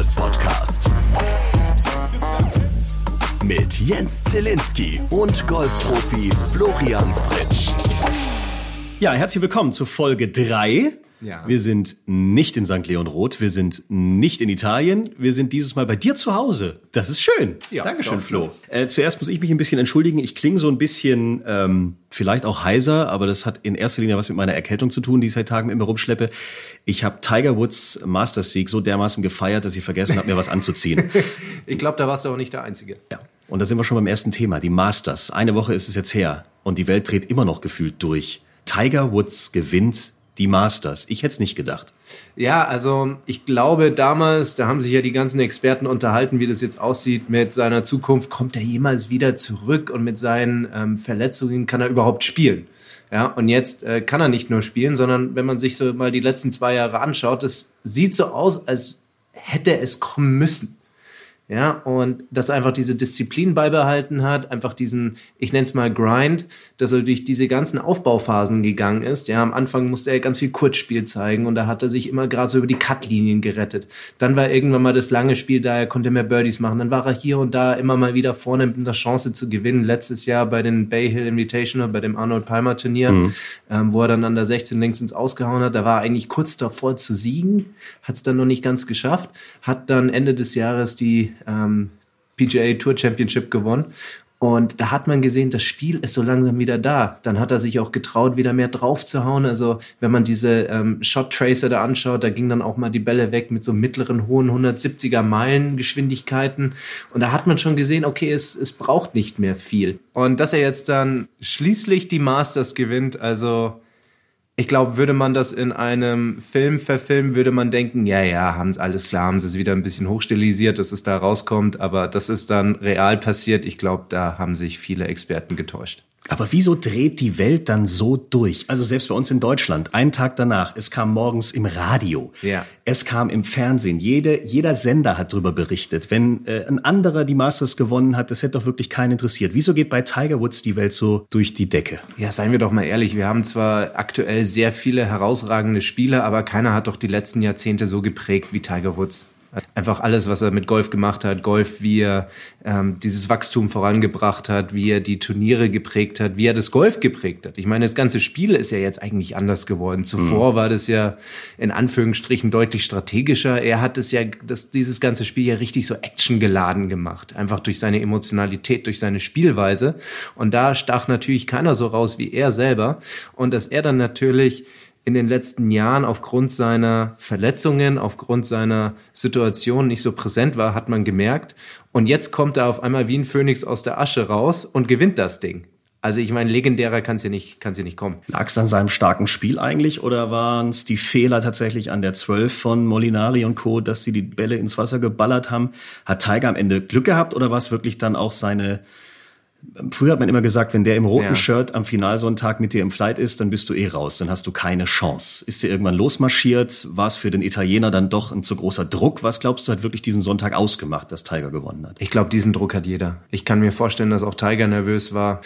Golf Podcast. Mit Jens Zielinski und Golfprofi Florian Fritsch. Ja, herzlich willkommen zu Folge 3. Ja. Wir sind nicht in St. Leon Roth, wir sind nicht in Italien, wir sind dieses Mal bei dir zu Hause. Das ist schön. Ja, Dankeschön, doch, Flo. Äh, zuerst muss ich mich ein bisschen entschuldigen. Ich klinge so ein bisschen, ähm, vielleicht auch heiser, aber das hat in erster Linie was mit meiner Erkältung zu tun, die ich seit Tagen mit mir rumschleppe. Ich habe Tiger Woods Masters Sieg so dermaßen gefeiert, dass ich vergessen habe, mir was anzuziehen. Ich glaube, da warst du auch nicht der Einzige. Ja. Und da sind wir schon beim ersten Thema, die Masters. Eine Woche ist es jetzt her und die Welt dreht immer noch gefühlt durch. Tiger Woods gewinnt die Masters. Ich hätte es nicht gedacht. Ja, also ich glaube damals, da haben sich ja die ganzen Experten unterhalten, wie das jetzt aussieht mit seiner Zukunft. Kommt er jemals wieder zurück und mit seinen ähm, Verletzungen kann er überhaupt spielen? Ja, und jetzt äh, kann er nicht nur spielen, sondern wenn man sich so mal die letzten zwei Jahre anschaut, es sieht so aus, als hätte es kommen müssen. Ja, und dass er einfach diese Disziplin beibehalten hat, einfach diesen, ich nenne es mal Grind, dass er durch diese ganzen Aufbauphasen gegangen ist. Ja, am Anfang musste er ganz viel Kurzspiel zeigen und da hat er sich immer gerade so über die Cutlinien gerettet. Dann war irgendwann mal das lange Spiel da, er konnte mehr Birdies machen. Dann war er hier und da immer mal wieder vorne mit einer Chance zu gewinnen. Letztes Jahr bei den Bay Hill Invitational, bei dem Arnold Palmer Turnier, Mhm. ähm, wo er dann an der 16 links ins Ausgehauen hat. Da war er eigentlich kurz davor zu siegen, hat es dann noch nicht ganz geschafft, hat dann Ende des Jahres die ähm, PGA Tour Championship gewonnen. Und da hat man gesehen, das Spiel ist so langsam wieder da. Dann hat er sich auch getraut, wieder mehr drauf zu hauen. Also wenn man diese ähm, Shot Tracer da anschaut, da ging dann auch mal die Bälle weg mit so mittleren, hohen 170er Meilen Geschwindigkeiten. Und da hat man schon gesehen, okay, es, es braucht nicht mehr viel. Und dass er jetzt dann schließlich die Masters gewinnt, also ich glaube, würde man das in einem Film verfilmen, würde man denken, ja, ja, haben sie alles klar, haben sie es wieder ein bisschen hochstilisiert, dass es da rauskommt, aber das ist dann real passiert. Ich glaube, da haben sich viele Experten getäuscht. Aber wieso dreht die Welt dann so durch? Also selbst bei uns in Deutschland, einen Tag danach, es kam morgens im Radio, Ja. es kam im Fernsehen, jede, jeder Sender hat darüber berichtet. Wenn äh, ein anderer die Masters gewonnen hat, das hätte doch wirklich keinen interessiert. Wieso geht bei Tiger Woods die Welt so durch die Decke? Ja, seien wir doch mal ehrlich, wir haben zwar aktuell sehr viele herausragende Spieler, aber keiner hat doch die letzten Jahrzehnte so geprägt wie Tiger Woods. Einfach alles, was er mit Golf gemacht hat, Golf, wie er ähm, dieses Wachstum vorangebracht hat, wie er die Turniere geprägt hat, wie er das Golf geprägt hat. Ich meine, das ganze Spiel ist ja jetzt eigentlich anders geworden. Zuvor war das ja in Anführungsstrichen deutlich strategischer. Er hat es ja, das, dieses ganze Spiel ja richtig so actiongeladen gemacht. Einfach durch seine Emotionalität, durch seine Spielweise. Und da stach natürlich keiner so raus wie er selber. Und dass er dann natürlich in den letzten Jahren aufgrund seiner Verletzungen, aufgrund seiner Situation nicht so präsent war, hat man gemerkt. Und jetzt kommt er auf einmal wie ein Phönix aus der Asche raus und gewinnt das Ding. Also ich meine, legendärer kann es ja nicht, ja nicht kommen. Lag es an seinem starken Spiel eigentlich oder waren es die Fehler tatsächlich an der 12 von Molinari und Co., dass sie die Bälle ins Wasser geballert haben? Hat Tiger am Ende Glück gehabt oder war es wirklich dann auch seine Früher hat man immer gesagt, wenn der im roten Ja. Shirt am Finalsonntag mit dir im Flight ist, dann bist du eh raus, dann hast du keine Chance. Ist der irgendwann losmarschiert? War es für den Italiener dann doch ein zu großer Druck? Was glaubst du, hat wirklich diesen Sonntag ausgemacht, dass Tiger gewonnen hat? Ich glaube, diesen Druck hat jeder. Ich kann mir vorstellen, dass auch Tiger nervös war.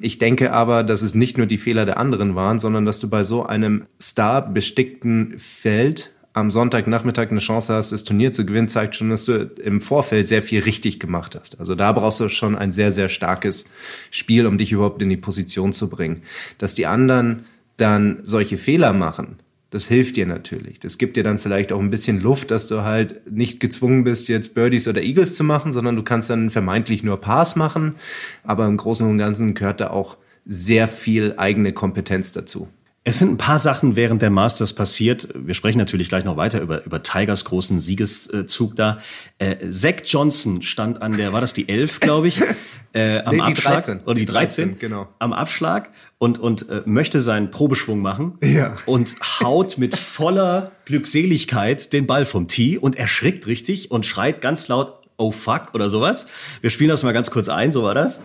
Ich denke aber, dass es nicht nur die Fehler der anderen waren, sondern dass du bei so einem starbestickten Feld am Sonntagnachmittag eine Chance hast, das Turnier zu gewinnen, zeigt schon, dass du im Vorfeld sehr viel richtig gemacht hast. Also da brauchst du schon ein sehr, sehr starkes Spiel, um dich überhaupt in die Position zu bringen. Dass die anderen dann solche Fehler machen, das hilft dir natürlich. Das gibt dir dann vielleicht auch ein bisschen Luft, dass du halt nicht gezwungen bist, jetzt Birdies oder Eagles zu machen, sondern du kannst dann vermeintlich nur Pars machen. Aber im Großen und Ganzen gehört da auch sehr viel eigene Kompetenz dazu. Es sind ein paar Sachen während der Masters passiert. Wir sprechen natürlich gleich noch weiter über, über Tigers großen Siegeszug da. Äh, Zach Johnson stand an der, war das die 11, glaube ich, äh, am Nee, die Abschlag. 13. Oder die Die 13, 13, genau. Am Abschlag und, und äh, möchte seinen Probeschwung machen. Ja. Und haut mit voller Glückseligkeit den Ball vom Tee und erschrickt richtig und schreit ganz laut, oh fuck oder sowas. Wir spielen das mal ganz kurz ein, so war das.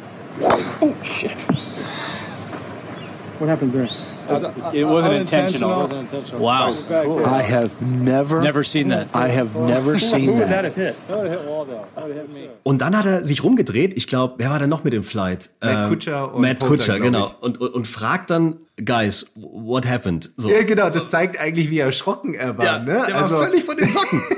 Oh shit! What happened there? It wasn't intentional. Wow. I have never, Never seen that. I have never seen that. Und dann hat er sich rumgedreht. Ich glaube, wer war denn noch mit dem Flight? Matt Ähm, Kutscher und Matt Kutscher, genau. Und, und, und fragt dann, Guys, what happened? So. Ja, genau, das zeigt eigentlich, wie erschrocken er war. Ja, ne? der war völlig von den Socken.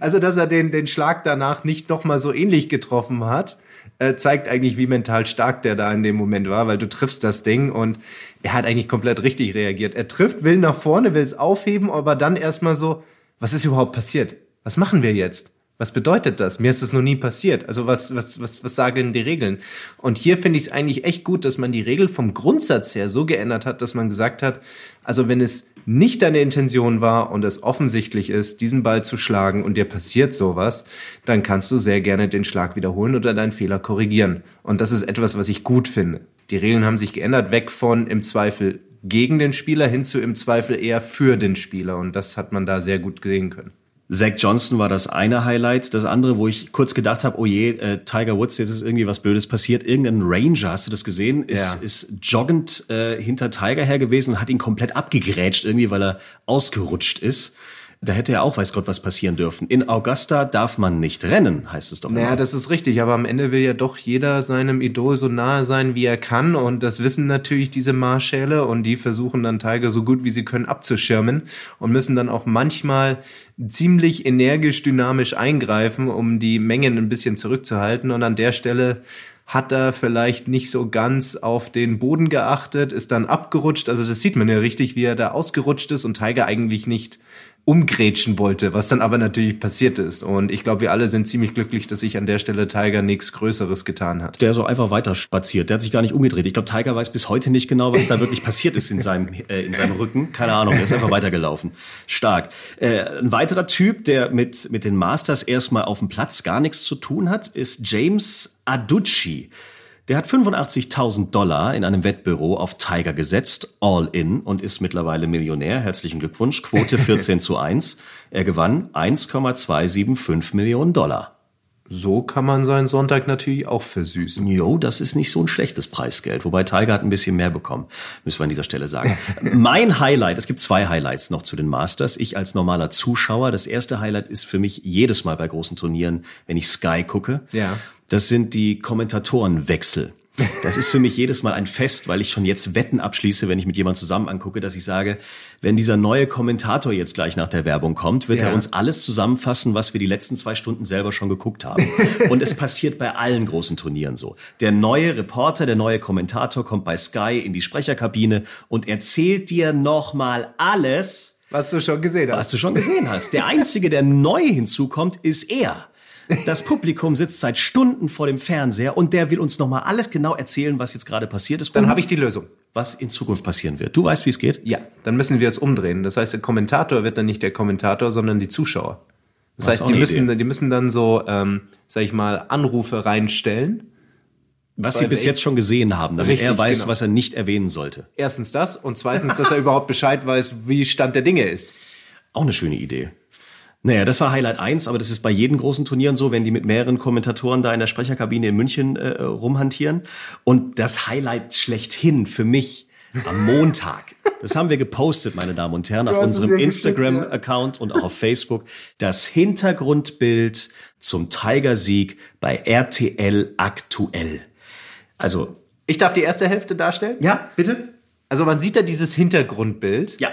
Also, dass er den, den Schlag danach nicht nochmal so ähnlich getroffen hat, äh, zeigt eigentlich, wie mental stark der da in dem Moment war, weil du triffst das Ding und er hat eigentlich komplett richtig reagiert. Er trifft, will nach vorne, will es aufheben, aber dann erstmal so, was ist überhaupt passiert? Was machen wir jetzt? Was bedeutet das? Mir ist das noch nie passiert. Also was, was, was, was sagen die Regeln? Und hier finde ich es eigentlich echt gut, dass man die Regel vom Grundsatz her so geändert hat, dass man gesagt hat, also wenn es nicht deine Intention war und es offensichtlich ist, diesen Ball zu schlagen und dir passiert sowas, dann kannst du sehr gerne den Schlag wiederholen oder deinen Fehler korrigieren. Und das ist etwas, was ich gut finde. Die Regeln haben sich geändert, weg von im Zweifel gegen den Spieler hin zu im Zweifel eher für den Spieler. Und das hat man da sehr gut sehen können. Zach Johnson war das eine Highlight. Das andere, wo ich kurz gedacht habe, oh je, äh, Tiger Woods, jetzt ist irgendwie was Blödes passiert. Irgendein Ranger, hast du das gesehen, ist, Ja. ist joggend äh, hinter Tiger her gewesen und hat ihn komplett abgegrätscht irgendwie, weil er ausgerutscht ist. Da hätte ja auch weiß Gott was passieren dürfen. In Augusta darf man nicht rennen, heißt es doch Naja, immer. das ist richtig, aber am Ende will ja doch jeder seinem Idol so nahe sein, wie er kann. Und das wissen natürlich diese Marschäle und die versuchen dann Tiger so gut wie sie können abzuschirmen und müssen dann auch manchmal ziemlich energisch, dynamisch eingreifen, um die Mengen ein bisschen zurückzuhalten. Und an der Stelle hat er vielleicht nicht so ganz auf den Boden geachtet, ist dann abgerutscht. Also das sieht man ja richtig, wie er da ausgerutscht ist und Tiger eigentlich nicht umgrätschen wollte, was dann aber natürlich passiert ist. Und ich glaube, wir alle sind ziemlich glücklich, dass sich an der Stelle Tiger nichts Größeres getan hat. Der so einfach weiter spaziert. Der hat sich gar nicht umgedreht. Ich glaube, Tiger weiß bis heute nicht genau, was da wirklich passiert ist in seinem, äh, in seinem Rücken. Keine Ahnung, der ist einfach weitergelaufen. Stark. Äh, ein weiterer Typ, der mit, mit den Masters erstmal auf dem Platz gar nichts zu tun hat, ist James Aducci. Der hat 85.000 Dollar in einem Wettbüro auf Tiger gesetzt, all in, und ist mittlerweile Millionär. Herzlichen Glückwunsch. Quote 14 zu 1. Er gewann 1,275 Millionen Dollar. So kann man seinen Sonntag natürlich auch versüßen. Jo, das ist nicht so ein schlechtes Preisgeld. Wobei Tiger hat ein bisschen mehr bekommen, müssen wir an dieser Stelle sagen. mein Highlight, es gibt zwei Highlights noch zu den Masters. Ich als normaler Zuschauer, das erste Highlight ist für mich jedes Mal bei großen Turnieren, wenn ich Sky gucke. Ja. Das sind die Kommentatorenwechsel. Das ist für mich jedes Mal ein Fest, weil ich schon jetzt Wetten abschließe, wenn ich mit jemandem zusammen angucke, dass ich sage, wenn dieser neue Kommentator jetzt gleich nach der Werbung kommt, wird Ja. er uns alles zusammenfassen, was wir die letzten zwei Stunden selber schon geguckt haben. Und es passiert bei allen großen Turnieren so. Der neue Reporter, der neue Kommentator kommt bei Sky in die Sprecherkabine und erzählt dir nochmal alles, Was du schon gesehen was hast. du schon gesehen hast. Der Einzige, der neu hinzukommt, ist er. Das Publikum sitzt seit Stunden vor dem Fernseher und der will uns nochmal alles genau erzählen, was jetzt gerade passiert ist. Dann habe ich die Lösung. was in Zukunft passieren wird. Du weißt, wie es geht? Ja, dann müssen wir es umdrehen. Das heißt, der Kommentator wird dann nicht der Kommentator, sondern die Zuschauer. Das Das heißt, die müssen, Idee. die müssen dann so, ähm, sag ich mal, Anrufe reinstellen. Was sie bis jetzt schon gesehen haben, damit Richtig, er weiß, genau. was er nicht erwähnen sollte. Erstens das und zweitens, dass er überhaupt Bescheid weiß, wie Stand der Dinge ist. Auch eine schöne Idee. Naja, das war Highlight 1, aber das ist bei jedem großen Turnieren so, wenn die mit mehreren Kommentatoren da in der Sprecherkabine in München äh, rumhantieren. Und das Highlight schlechthin für mich am Montag, das haben wir gepostet, meine Damen und Herren, auf unserem Instagram-Account und auch auf Facebook, das Hintergrundbild zum Tiger-Sieg bei RTL aktuell. Also, Ich darf die erste Hälfte darstellen? ja, bitte? Also man sieht da dieses Hintergrundbild. Ja.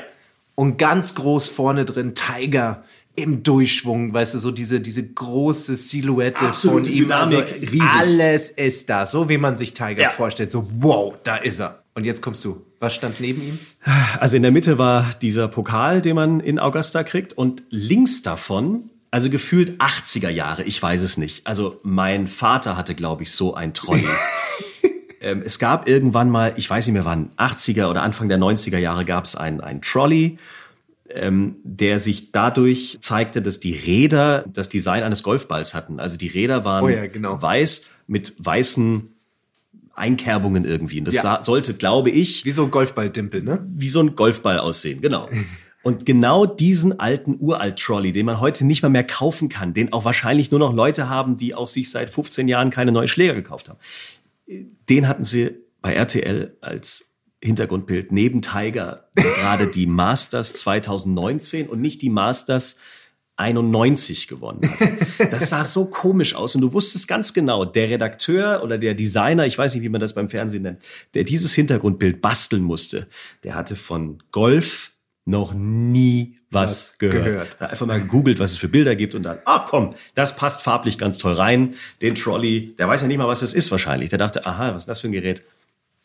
Und ganz groß vorne drin Tiger im Durchschwung, weißt du, so diese, diese große Silhouette Absolute von ihm. Also Dynamik, riesig. alles ist da, so wie man sich Tiger Ja. vorstellt. So, wow, da ist er. Und jetzt kommst du. Was stand neben ihm? Also in der Mitte war dieser Pokal, den man in Augusta kriegt und links davon, also gefühlt 80er Jahre, ich weiß es nicht. Also mein Vater hatte, glaube ich, so ein Trolley. ähm, es gab irgendwann mal, ich weiß nicht mehr wann, 80er oder Anfang der 90er Jahre gab es ein, ein Trolley, ähm, der sich dadurch zeigte, dass die Räder das Design eines Golfballs hatten. Also die Räder waren Oh ja, genau. weiß mit weißen Einkerbungen irgendwie. Und das Ja. sah, sollte, glaube ich, Wie so ein Golfballdimpel, ne? wie so ein Golfball aussehen, genau. Und genau diesen alten Uralt-Trolley, den man heute nicht mal mehr kaufen kann, den auch wahrscheinlich nur noch Leute haben, die auch sich seit 15 Jahren keine neuen Schläger gekauft haben, den hatten sie bei RTL als Hintergrundbild neben Tiger der gerade die Masters 2019 und nicht die Masters 91 gewonnen hat. Das sah so komisch aus und du wusstest ganz genau, der Redakteur oder der Designer, ich weiß nicht, wie man das beim Fernsehen nennt, der dieses Hintergrundbild basteln musste, der hatte von Golf noch nie was, Was gehört. gehört. Einfach mal gegoogelt, was es für Bilder gibt und dann, ah komm, das passt farblich ganz toll rein. Den Trolley, der weiß ja nicht mal, was es ist wahrscheinlich. Der dachte, aha, was ist das für ein Gerät?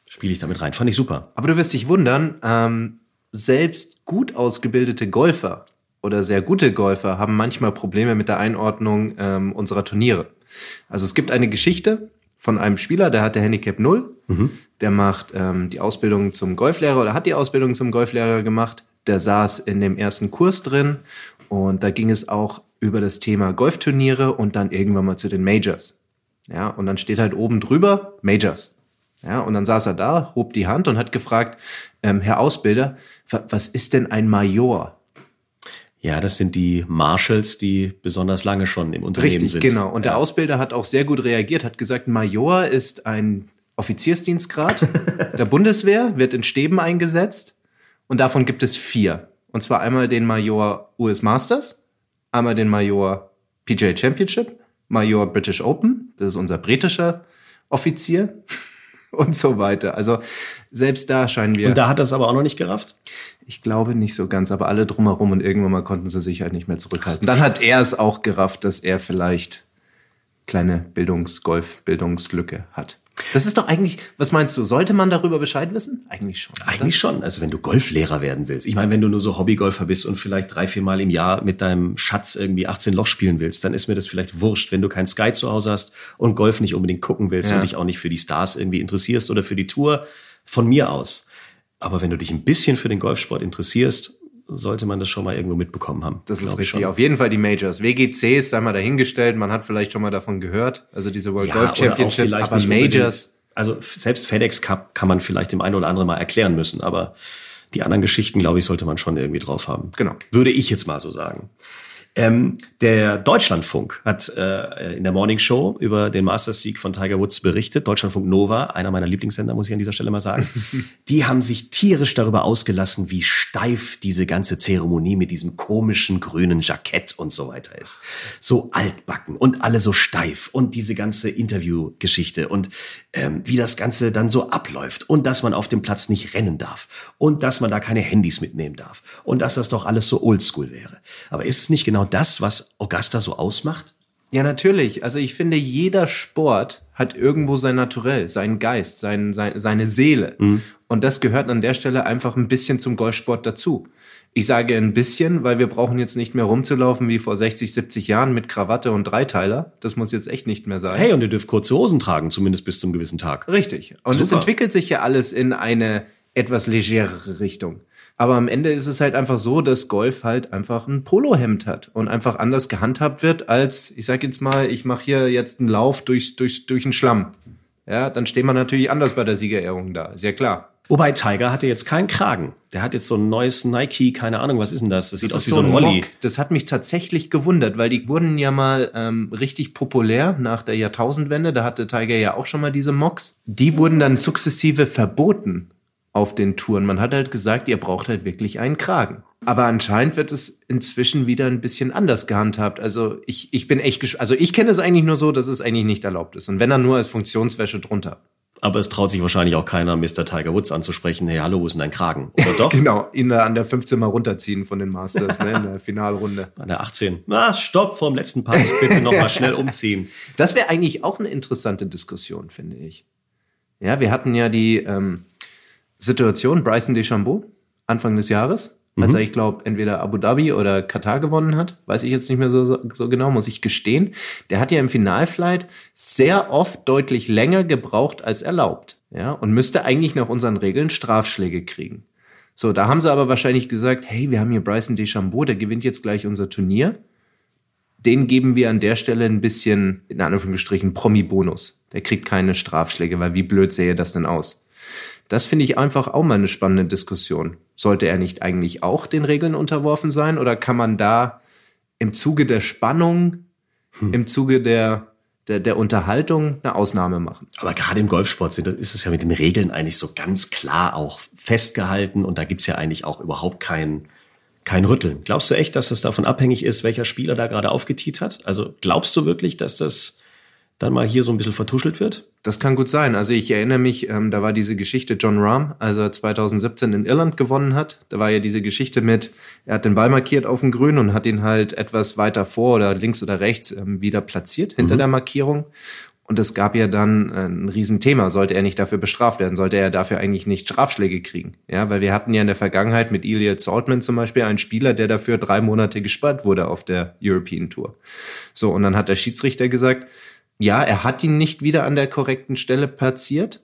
Spiele ich damit rein. Fand ich super. Aber du wirst dich wundern, ähm, selbst gut ausgebildete Golfer oder sehr gute Golfer haben manchmal Probleme mit der Einordnung ähm, unserer Turniere. Also es gibt eine Geschichte von einem Spieler, der hatte Handicap 0, der macht ähm, die Ausbildung zum Golflehrer oder hat die Ausbildung zum Golflehrer gemacht. Der saß in dem ersten Kurs drin und da ging es auch über das Thema Golfturniere und dann irgendwann mal zu den Majors. Ja, und dann steht halt oben drüber Majors. Ja, und dann saß er da, hob die Hand und hat gefragt, ähm, Herr Ausbilder, wa- was ist denn ein Major? Ja, das sind die Marshals, die besonders lange schon im Unternehmen Richtig, sind. genau. Und der ja. Ausbilder hat auch sehr gut reagiert, hat gesagt, Major ist ein Offiziersdienstgrad der Bundeswehr, wird in Stäben eingesetzt und davon gibt es vier. Und zwar einmal den Major US Masters, einmal den Major PGA Championship, Major British Open, das ist unser britischer Offizier und so weiter. Also selbst da scheinen wir, Und da hat er es aber auch noch nicht gerafft. ich glaube nicht so ganz, aber alle drumherum und irgendwann mal konnten sie sich halt nicht mehr zurückhalten. Dann hat er es auch gerafft, dass er vielleicht kleine Bildungs-Golf-Bildungslücke hat. Das ist doch eigentlich, was meinst du, sollte man darüber Bescheid wissen? Eigentlich schon. oder? Eigentlich schon. Also wenn du Golflehrer werden willst. Ich meine, wenn du nur so Hobbygolfer bist und vielleicht drei, vier Mal im Jahr mit deinem Schatz irgendwie 18 Loch spielen willst, dann ist mir das vielleicht wurscht. Wenn du kein Sky zu Hause hast und Golf nicht unbedingt gucken willst Ja. und dich auch nicht für die Stars irgendwie interessierst oder für die Tour, von mir aus. Aber wenn du dich ein bisschen für den Golfsport interessierst, sollte man das schon mal irgendwo mitbekommen haben. Das ist richtig. schon. Auf jeden Fall die Majors. WGCs, sei mal dahingestellt, man hat vielleicht schon mal davon gehört. Also diese World Golf oder auch Championships, aber Majors. Also selbst FedEx Cup kann man vielleicht dem einen oder anderen mal erklären müssen, aber die anderen Geschichten, glaube ich, sollte man schon irgendwie drauf haben. Genau. Würde ich jetzt mal so sagen. Ähm, der Deutschlandfunk hat äh, in der Morning Show über den Masters-Sieg von Tiger Woods berichtet. Deutschlandfunk Nova, einer meiner Lieblingssender, muss ich an dieser Stelle mal sagen. Die haben sich tierisch darüber ausgelassen, wie steif diese ganze Zeremonie mit diesem komischen grünen Jackett und so weiter ist. So altbacken und alle so steif und diese ganze Interviewgeschichte und ähm, wie das Ganze dann so abläuft und dass man auf dem Platz nicht rennen darf und dass man da keine Handys mitnehmen darf und dass das doch alles so oldschool wäre. Aber ist es nicht genau das, was Augusta so ausmacht? Ja, natürlich. Also ich finde, jeder Sport hat irgendwo sein Naturell, seinen Geist, sein, sein, seine Seele. Und das gehört an der Stelle einfach ein bisschen zum Golfsport dazu. Ich sage ein bisschen, weil wir brauchen jetzt nicht mehr rumzulaufen wie vor 60, 70 Jahren mit Krawatte und Dreiteiler. Das muss jetzt echt nicht mehr sein. Hey, und ihr dürft kurze Hosen tragen, zumindest bis zu einem gewissen Tag. Richtig. Und es Super. entwickelt sich ja alles in eine etwas legerere Richtung. Aber am Ende ist es halt einfach so, dass Golf halt einfach ein Polohemd hat und einfach anders gehandhabt wird als, ich sag jetzt mal, ich mache hier jetzt einen Lauf durch, durch, durch den Schlamm. Ja, dann steht man natürlich anders bei der Siegerehrung da. Ist ja klar. Wobei Tiger hatte jetzt keinen Kragen. Der hat jetzt so ein neues Nike, keine Ahnung, was ist denn das? Das sieht Das aus ist wie so ein Rolli. Mock. Das hat mich tatsächlich gewundert, weil die wurden ja mal ähm, richtig populär nach der Jahrtausendwende. Da hatte Tiger ja auch schon mal diese Mocks. Die wurden dann sukzessive verboten auf den Touren. Man hat halt gesagt, ihr braucht halt wirklich einen Kragen. Aber anscheinend wird es inzwischen wieder ein bisschen anders gehandhabt. Also ich, ich bin echt gespannt. Also ich kenne es eigentlich nur so, dass es eigentlich nicht erlaubt ist. Und wenn dann nur als Funktionswäsche drunter. Aber es traut sich wahrscheinlich auch keiner, Mr. Tiger Woods anzusprechen. Hey, hallo, wo ist denn dein Kragen? Oder doch? Genau, ihn da an der 15 mal runterziehen von den Masters, ne, in der Finalrunde. An der 18. Na, stopp vorm letzten Pass. Bitte noch mal schnell umziehen. Das wäre eigentlich auch eine interessante Diskussion, finde ich. Ja, wir hatten ja die ähm, Situation Bryson DeChambeau Anfang des Jahres, als er, ich glaube, entweder Abu Dhabi oder Katar gewonnen hat. Weiß ich jetzt nicht mehr so, so, so genau, muss ich gestehen. Der hat ja im Finalflight sehr oft deutlich länger gebraucht als erlaubt. Ja, und müsste eigentlich nach unseren Regeln Strafschläge kriegen. So, da haben sie aber wahrscheinlich gesagt, hey, wir haben hier Bryson DeChambeau, der gewinnt jetzt gleich unser Turnier den geben wir an der Stelle ein bisschen, in Anführungsstrichen, Promi-Bonus. Der kriegt keine Strafschläge, weil wie blöd sähe das denn aus? Das finde ich einfach auch mal eine spannende Diskussion. Sollte er nicht eigentlich auch den Regeln unterworfen sein oder kann man da im Zuge der Spannung, im Zuge der, der, der Unterhaltung eine Ausnahme machen? Aber gerade im Golfsport sind, ist es ja mit den Regeln eigentlich so ganz klar auch festgehalten und da gibt's ja eigentlich auch überhaupt kein, kein Rütteln. Glaubst du echt, dass es davon abhängig ist, welcher Spieler da gerade aufgetiet hat? Also glaubst du wirklich, dass das dann mal hier so ein bisschen vertuschelt wird? Das kann gut sein. Also ich erinnere mich, ähm, da war diese Geschichte John Rahm, als er 2017 in Irland gewonnen hat. Da war ja diese Geschichte mit, er hat den Ball markiert auf dem Grün und hat ihn halt etwas weiter vor oder links oder rechts ähm, wieder platziert hinter mhm. der Markierung. Und es gab ja dann äh, ein Riesenthema. Sollte er nicht dafür bestraft werden? Sollte er dafür eigentlich nicht Strafschläge kriegen? Ja, weil wir hatten ja in der Vergangenheit mit Elliot Saltman zum Beispiel einen Spieler, der dafür drei Monate gesperrt wurde auf der European Tour. So, und dann hat der Schiedsrichter gesagt, ja, er hat ihn nicht wieder an der korrekten Stelle platziert.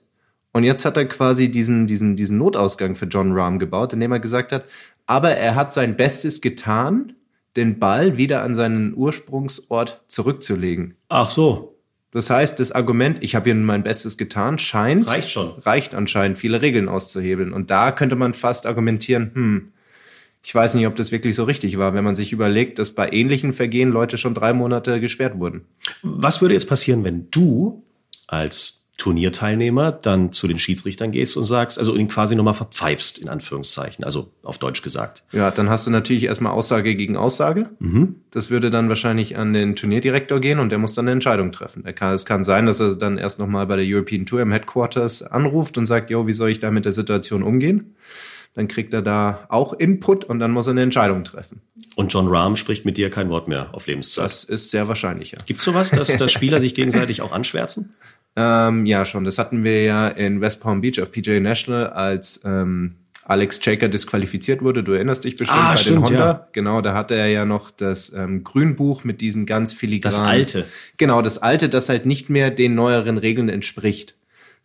Und jetzt hat er quasi diesen, diesen, diesen Notausgang für John Rahm gebaut, indem er gesagt hat, aber er hat sein Bestes getan, den Ball wieder an seinen Ursprungsort zurückzulegen. Ach so. Das heißt, das Argument, ich habe hier mein Bestes getan, scheint reicht schon. Reicht anscheinend, viele Regeln auszuhebeln. Und da könnte man fast argumentieren, hm, ich weiß nicht, ob das wirklich so richtig war, wenn man sich überlegt, dass bei ähnlichen Vergehen Leute schon drei Monate gesperrt wurden. Was würde jetzt passieren, wenn du als Turnierteilnehmer dann zu den Schiedsrichtern gehst und sagst, also ihn quasi nochmal verpfeifst, in Anführungszeichen, also auf Deutsch gesagt. Ja, dann hast du natürlich erstmal Aussage gegen Aussage. Mhm. Das würde dann wahrscheinlich an den Turnierdirektor gehen und der muss dann eine Entscheidung treffen. Kann, es kann sein, dass er dann erst nochmal bei der European Tour im Headquarters anruft und sagt, jo, wie soll ich da mit der Situation umgehen? Dann kriegt er da auch Input und dann muss er eine Entscheidung treffen. Und John Rahm spricht mit dir kein Wort mehr auf Lebenszeit. Das ist sehr wahrscheinlich, ja. Gibt sowas, dass, dass Spieler sich gegenseitig auch anschwärzen? Ähm, ja, schon. Das hatten wir ja in West Palm Beach auf PJ National, als ähm, Alex Jaker disqualifiziert wurde. Du erinnerst dich bestimmt ah, bei stimmt, den Honda. Ja. Genau, da hatte er ja noch das ähm, Grünbuch mit diesen ganz filigranen. Das alte. Genau, das alte, das halt nicht mehr den neueren Regeln entspricht.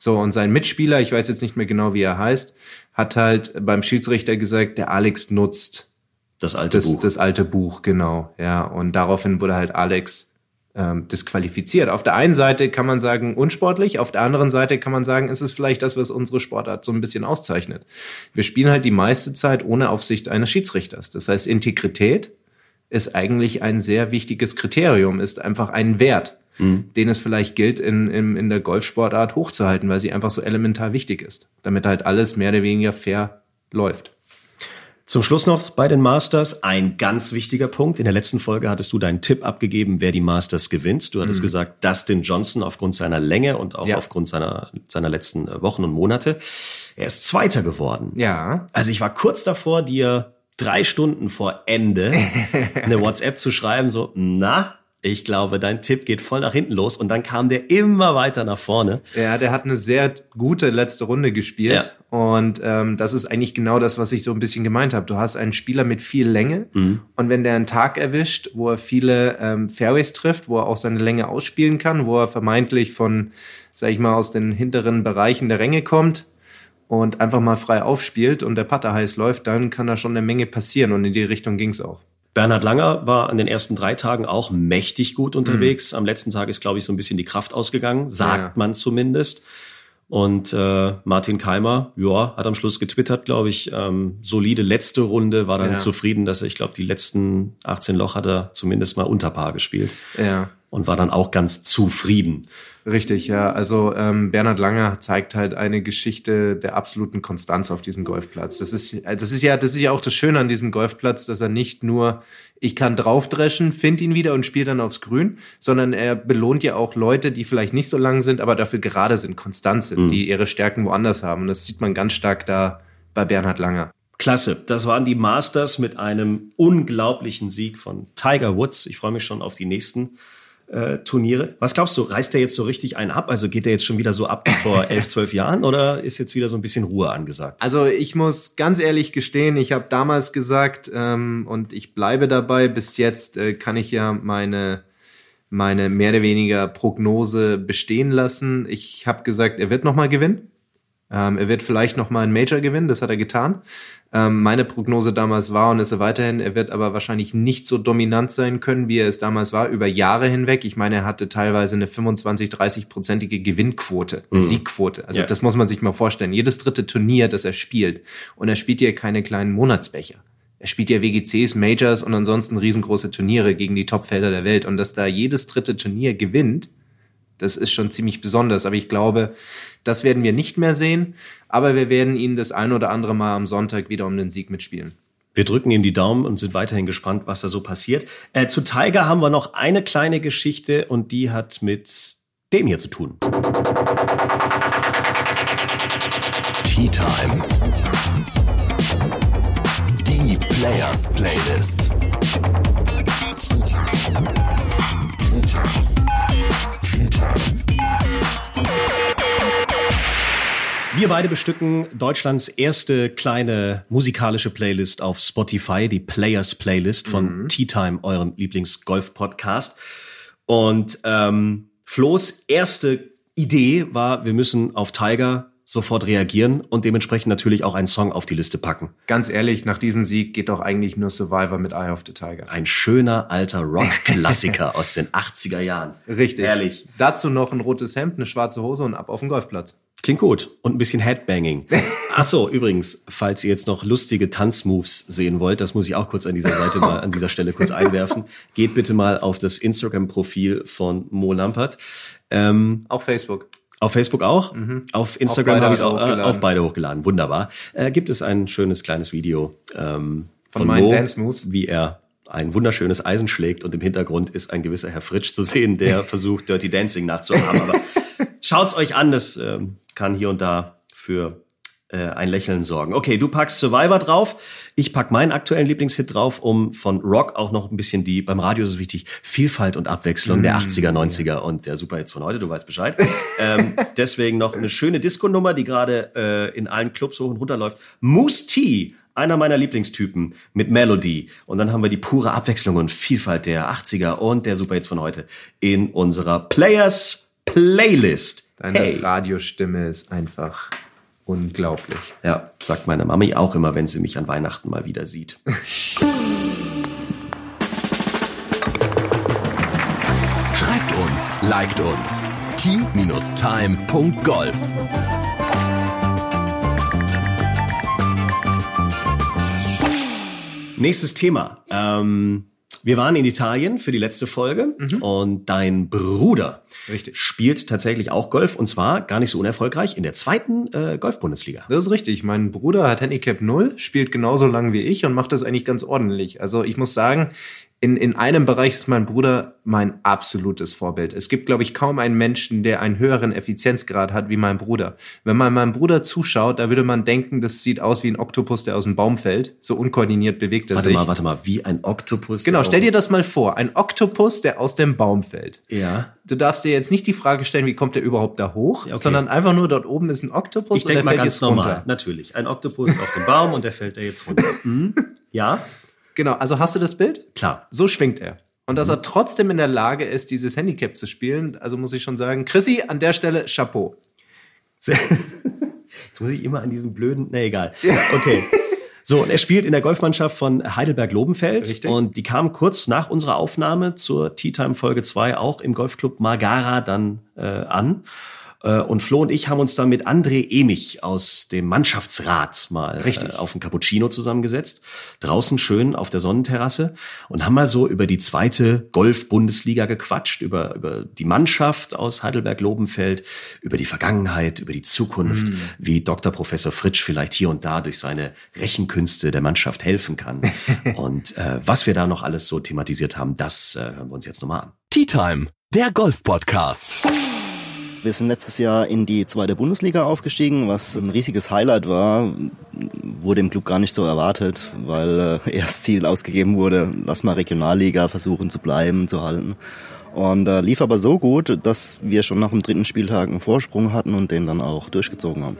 So, und sein Mitspieler, ich weiß jetzt nicht mehr genau, wie er heißt, hat halt beim Schiedsrichter gesagt, der Alex nutzt das alte das, Buch. Das alte Buch, genau. Ja, und daraufhin wurde halt Alex ähm, disqualifiziert. Auf der einen Seite kann man sagen unsportlich, auf der anderen Seite kann man sagen, es ist vielleicht das, was unsere Sportart so ein bisschen auszeichnet. Wir spielen halt die meiste Zeit ohne Aufsicht eines Schiedsrichters. Das heißt, Integrität ist eigentlich ein sehr wichtiges Kriterium, ist einfach ein Wert, mhm. den es vielleicht gilt, in, in, in der Golfsportart hochzuhalten, weil sie einfach so elementar wichtig ist, damit halt alles mehr oder weniger fair läuft. Zum Schluss noch bei den Masters ein ganz wichtiger Punkt. In der letzten Folge hattest du deinen Tipp abgegeben, wer die Masters gewinnt. Du hattest mhm. gesagt, Dustin Johnson aufgrund seiner Länge und auch ja. aufgrund seiner, seiner letzten Wochen und Monate. Er ist Zweiter geworden. Ja. Also ich war kurz davor, dir drei Stunden vor Ende eine WhatsApp zu schreiben, so, na, ich glaube, dein Tipp geht voll nach hinten los und dann kam der immer weiter nach vorne. Ja, der hat eine sehr gute letzte Runde gespielt ja. und ähm, das ist eigentlich genau das, was ich so ein bisschen gemeint habe. Du hast einen Spieler mit viel Länge mhm. und wenn der einen Tag erwischt, wo er viele ähm, Fairways trifft, wo er auch seine Länge ausspielen kann, wo er vermeintlich von, sag ich mal, aus den hinteren Bereichen der Ränge kommt, und einfach mal frei aufspielt und der Putter heiß läuft, dann kann da schon eine Menge passieren und in die Richtung ging's auch. Bernhard Langer war an den ersten drei Tagen auch mächtig gut unterwegs. Mhm. Am letzten Tag ist, glaube ich, so ein bisschen die Kraft ausgegangen, sagt ja. man zumindest. Und äh, Martin Keimer, ja, hat am Schluss getwittert, glaube ich, ähm, solide letzte Runde, war dann ja. zufrieden, dass er, ich glaube, die letzten 18 Loch hat er zumindest mal unter Paar gespielt. Ja. Und war dann auch ganz zufrieden. Richtig, ja. Also ähm, Bernhard Langer zeigt halt eine Geschichte der absoluten Konstanz auf diesem Golfplatz. Das ist, das ist ja, das ist ja auch das Schöne an diesem Golfplatz, dass er nicht nur, ich kann draufdreschen, find ihn wieder und spiele dann aufs Grün, sondern er belohnt ja auch Leute, die vielleicht nicht so lang sind, aber dafür gerade sind, konstant sind, mhm. die ihre Stärken woanders haben. Und das sieht man ganz stark da bei Bernhard Langer. Klasse. Das waren die Masters mit einem unglaublichen Sieg von Tiger Woods. Ich freue mich schon auf die nächsten äh, Turniere. Was glaubst du, reißt der jetzt so richtig einen ab? Also geht der jetzt schon wieder so ab wie vor elf, zwölf Jahren oder ist jetzt wieder so ein bisschen Ruhe angesagt? Also ich muss ganz ehrlich gestehen, ich habe damals gesagt ähm, und ich bleibe dabei, bis jetzt äh, kann ich ja meine meine mehr oder weniger Prognose bestehen lassen. Ich habe gesagt, er wird nochmal gewinnen. Ähm, er wird vielleicht noch mal ein Major gewinnen, das hat er getan. Ähm, meine Prognose damals war und ist er weiterhin, er wird aber wahrscheinlich nicht so dominant sein können, wie er es damals war, über Jahre hinweg. Ich meine, er hatte teilweise eine 25, 30-prozentige Gewinnquote, mhm. Siegquote. Also ja. das muss man sich mal vorstellen. Jedes dritte Turnier, das er spielt. Und er spielt hier keine kleinen Monatsbecher. Er spielt ja WGCs, Majors und ansonsten riesengroße Turniere gegen die Topfelder der Welt. Und dass da jedes dritte Turnier gewinnt, das ist schon ziemlich besonders. Aber ich glaube, das werden wir nicht mehr sehen. Aber wir werden ihn das ein oder andere Mal am Sonntag wieder um den Sieg mitspielen. Wir drücken ihm die Daumen und sind weiterhin gespannt, was da so passiert. Äh, zu Tiger haben wir noch eine kleine Geschichte und die hat mit dem hier zu tun. Tea Time. Die Players Playlist. Wir beide bestücken Deutschlands erste kleine musikalische Playlist auf Spotify, die Players Playlist von Tea Time, eurem Lieblings-Golf-Podcast. Und ähm, Flo's erste Idee war, wir müssen auf Tiger sofort reagieren und dementsprechend natürlich auch einen Song auf die Liste packen. Ganz ehrlich, nach diesem Sieg geht doch eigentlich nur Survivor mit Eye of the Tiger. Ein schöner alter Rock-Klassiker aus den 80er Jahren. Richtig. Ehrlich. Dazu noch ein rotes Hemd, eine schwarze Hose und ab auf den Golfplatz. Klingt gut. Und ein bisschen Headbanging. Ach so, übrigens, falls ihr jetzt noch lustige Tanzmoves sehen wollt, das muss ich auch kurz an dieser Seite mal, an dieser Stelle kurz einwerfen. Geht bitte mal auf das Instagram-Profil von Mo Lampert. Ähm, Auch Facebook. auf Facebook auch. Auf Instagram habe ich es auch äh, auf beide hochgeladen. Wunderbar. Äh, gibt es ein schönes kleines Video ähm, Von meinen Dance Moves? wie er ein wunderschönes Eisen schlägt und im Hintergrund ist ein gewisser Herr Fritsch zu sehen, der versucht Dirty Dancing nachzuahmen. Aber schaut's euch an, das ähm, kann hier und da für äh, ein Lächeln sorgen. Okay, du packst Survivor drauf, ich pack meinen aktuellen Lieblingshit drauf, um von Rock auch noch ein bisschen die, beim Radio ist es wichtig, Vielfalt und Abwechslung der 80er, 90er und der Superhits von heute, du weißt Bescheid. ähm, deswegen noch eine schöne Disco-Nummer, die gerade äh, in allen Clubs hoch und runter läuft. Moose T, einer meiner Lieblingstypen mit Melody. Und dann haben wir die pure Abwechslung und Vielfalt der 80er und der Superhits von heute in unserer Players Playlist. Deine Hey. Radiostimme ist einfach unglaublich. Ja, sagt meine Mami auch immer, wenn sie mich an Weihnachten mal wieder sieht. Schreibt uns, liked uns. T-time.golf. Nächstes Thema. Ähm, wir waren in Italien für die letzte Folge und dein Bruder Richtig. spielt tatsächlich auch Golf und zwar gar nicht so unerfolgreich in der zweiten äh, Golf-Bundesliga. Das ist richtig. Mein Bruder hat Handicap 0, spielt genauso lang wie ich und macht das eigentlich ganz ordentlich. Also ich muss sagen, in, in einem Bereich ist mein Bruder mein absolutes Vorbild. Es gibt, glaube ich, kaum einen Menschen, der einen höheren Effizienzgrad hat wie mein Bruder. Wenn man meinem Bruder zuschaut, da würde man denken, das sieht aus wie ein Oktopus, der aus dem Baum fällt. So unkoordiniert bewegt er Warte sich. mal, warte mal, wie ein Oktopus. Genau, stell dir das mal vor. Ein Oktopus, der aus dem Baum fällt. Ja. Du darfst dir jetzt nicht die Frage stellen, wie kommt der überhaupt da hoch, okay. sondern einfach nur dort oben ist ein Oktopus Ich und der denke mal fällt ganz jetzt normal. runter. Natürlich. Ein Oktopus auf dem Baum und der fällt da jetzt runter. Mhm. Ja, Genau, also hast du das Bild? klar. So schwingt er. Und dass er trotzdem in der Lage ist, dieses Handicap zu spielen, also muss ich schon sagen, Chrissy, an der Stelle Chapeau. Jetzt muss ich immer an diesen blöden, nee, egal. Okay. So, und er spielt in der Golfmannschaft von Heidelberg-Lobenfeld. Richtig. Und die kam kurz nach unserer Aufnahme zur Tea Time Folge 2 auch im Golfclub Margara dann äh, an. Äh, Und Flo und ich haben uns dann mit André Emich aus dem Mannschaftsrat mal Richtig. Äh, auf ein Cappuccino zusammengesetzt. Draußen schön auf der Sonnenterrasse und haben mal so über die zweite Golf-Bundesliga gequatscht, über, über die Mannschaft aus Heidelberg-Lobenfeld, über die Vergangenheit, über die Zukunft, wie Dr. Professor Fritsch vielleicht hier und da durch seine Rechenkünste der Mannschaft helfen kann. und äh, was wir da noch alles so thematisiert haben, das äh, hören wir uns jetzt nochmal an. Tea Time, der Golf-Podcast. Wir sind letztes Jahr in die zweite Bundesliga aufgestiegen, was ein riesiges Highlight war. Wurde im Club gar nicht so erwartet, weil äh, erst Ziel ausgegeben wurde, lass mal Regionalliga versuchen zu bleiben, zu halten. Und äh, lief aber so gut, dass wir schon nach dem dritten Spieltag einen Vorsprung hatten und den dann auch durchgezogen haben.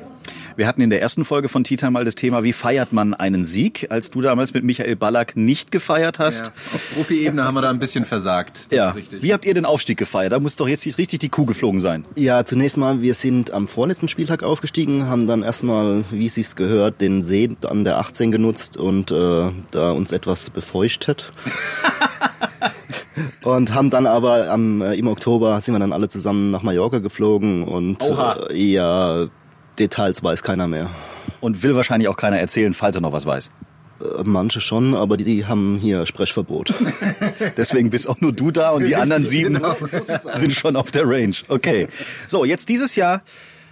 Wir hatten in der ersten Folge von Time mal das Thema, wie feiert man einen Sieg, als du damals mit Michael Ballack nicht gefeiert hast. Auf Profi-Ebene haben wir da ein bisschen versagt. Das Ja. ist richtig. Wie habt ihr den Aufstieg gefeiert? Da muss doch jetzt richtig die Kuh geflogen sein. Ja, zunächst mal, wir sind am vorletzten Spieltag aufgestiegen, haben dann erstmal, wie es sich gehört, den See an der 18 genutzt und äh, da uns etwas befeuchtet. und haben dann aber am, äh, im Oktober sind wir dann alle zusammen nach Mallorca geflogen und Oha. äh, ja, Details weiß keiner mehr. Und will wahrscheinlich auch keiner erzählen, falls er noch was weiß. Äh, Manche schon, aber die, die haben hier Sprechverbot. Deswegen bist auch nur du da und die anderen sieben sind schon auf der Range. Okay. So, jetzt dieses Jahr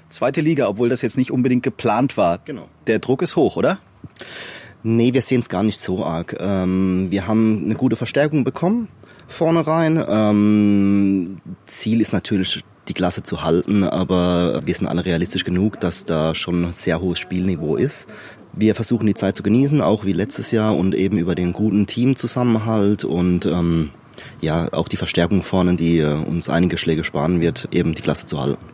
zweite Liga, obwohl das jetzt nicht unbedingt geplant war. Genau. Der Druck ist hoch, oder? Nee, wir sehen es gar nicht so arg. Ähm, wir haben eine gute Verstärkung bekommen vorne rein. Ähm, Ziel ist natürlich die Klasse zu halten, aber wir sind alle realistisch genug, dass da schon ein sehr hohes Spielniveau ist. Wir versuchen die Zeit zu genießen, auch wie letztes Jahr und eben über den guten Teamzusammenhalt und ähm, ja auch die Verstärkung vorne, die äh, uns einige Schläge sparen wird, eben die Klasse zu halten.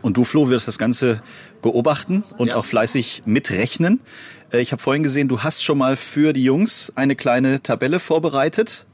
Und du, Flo, wirst das Ganze beobachten und ja. auch fleißig mitrechnen. Äh, ich habe vorhin gesehen, du hast schon mal für die Jungs eine kleine Tabelle vorbereitet,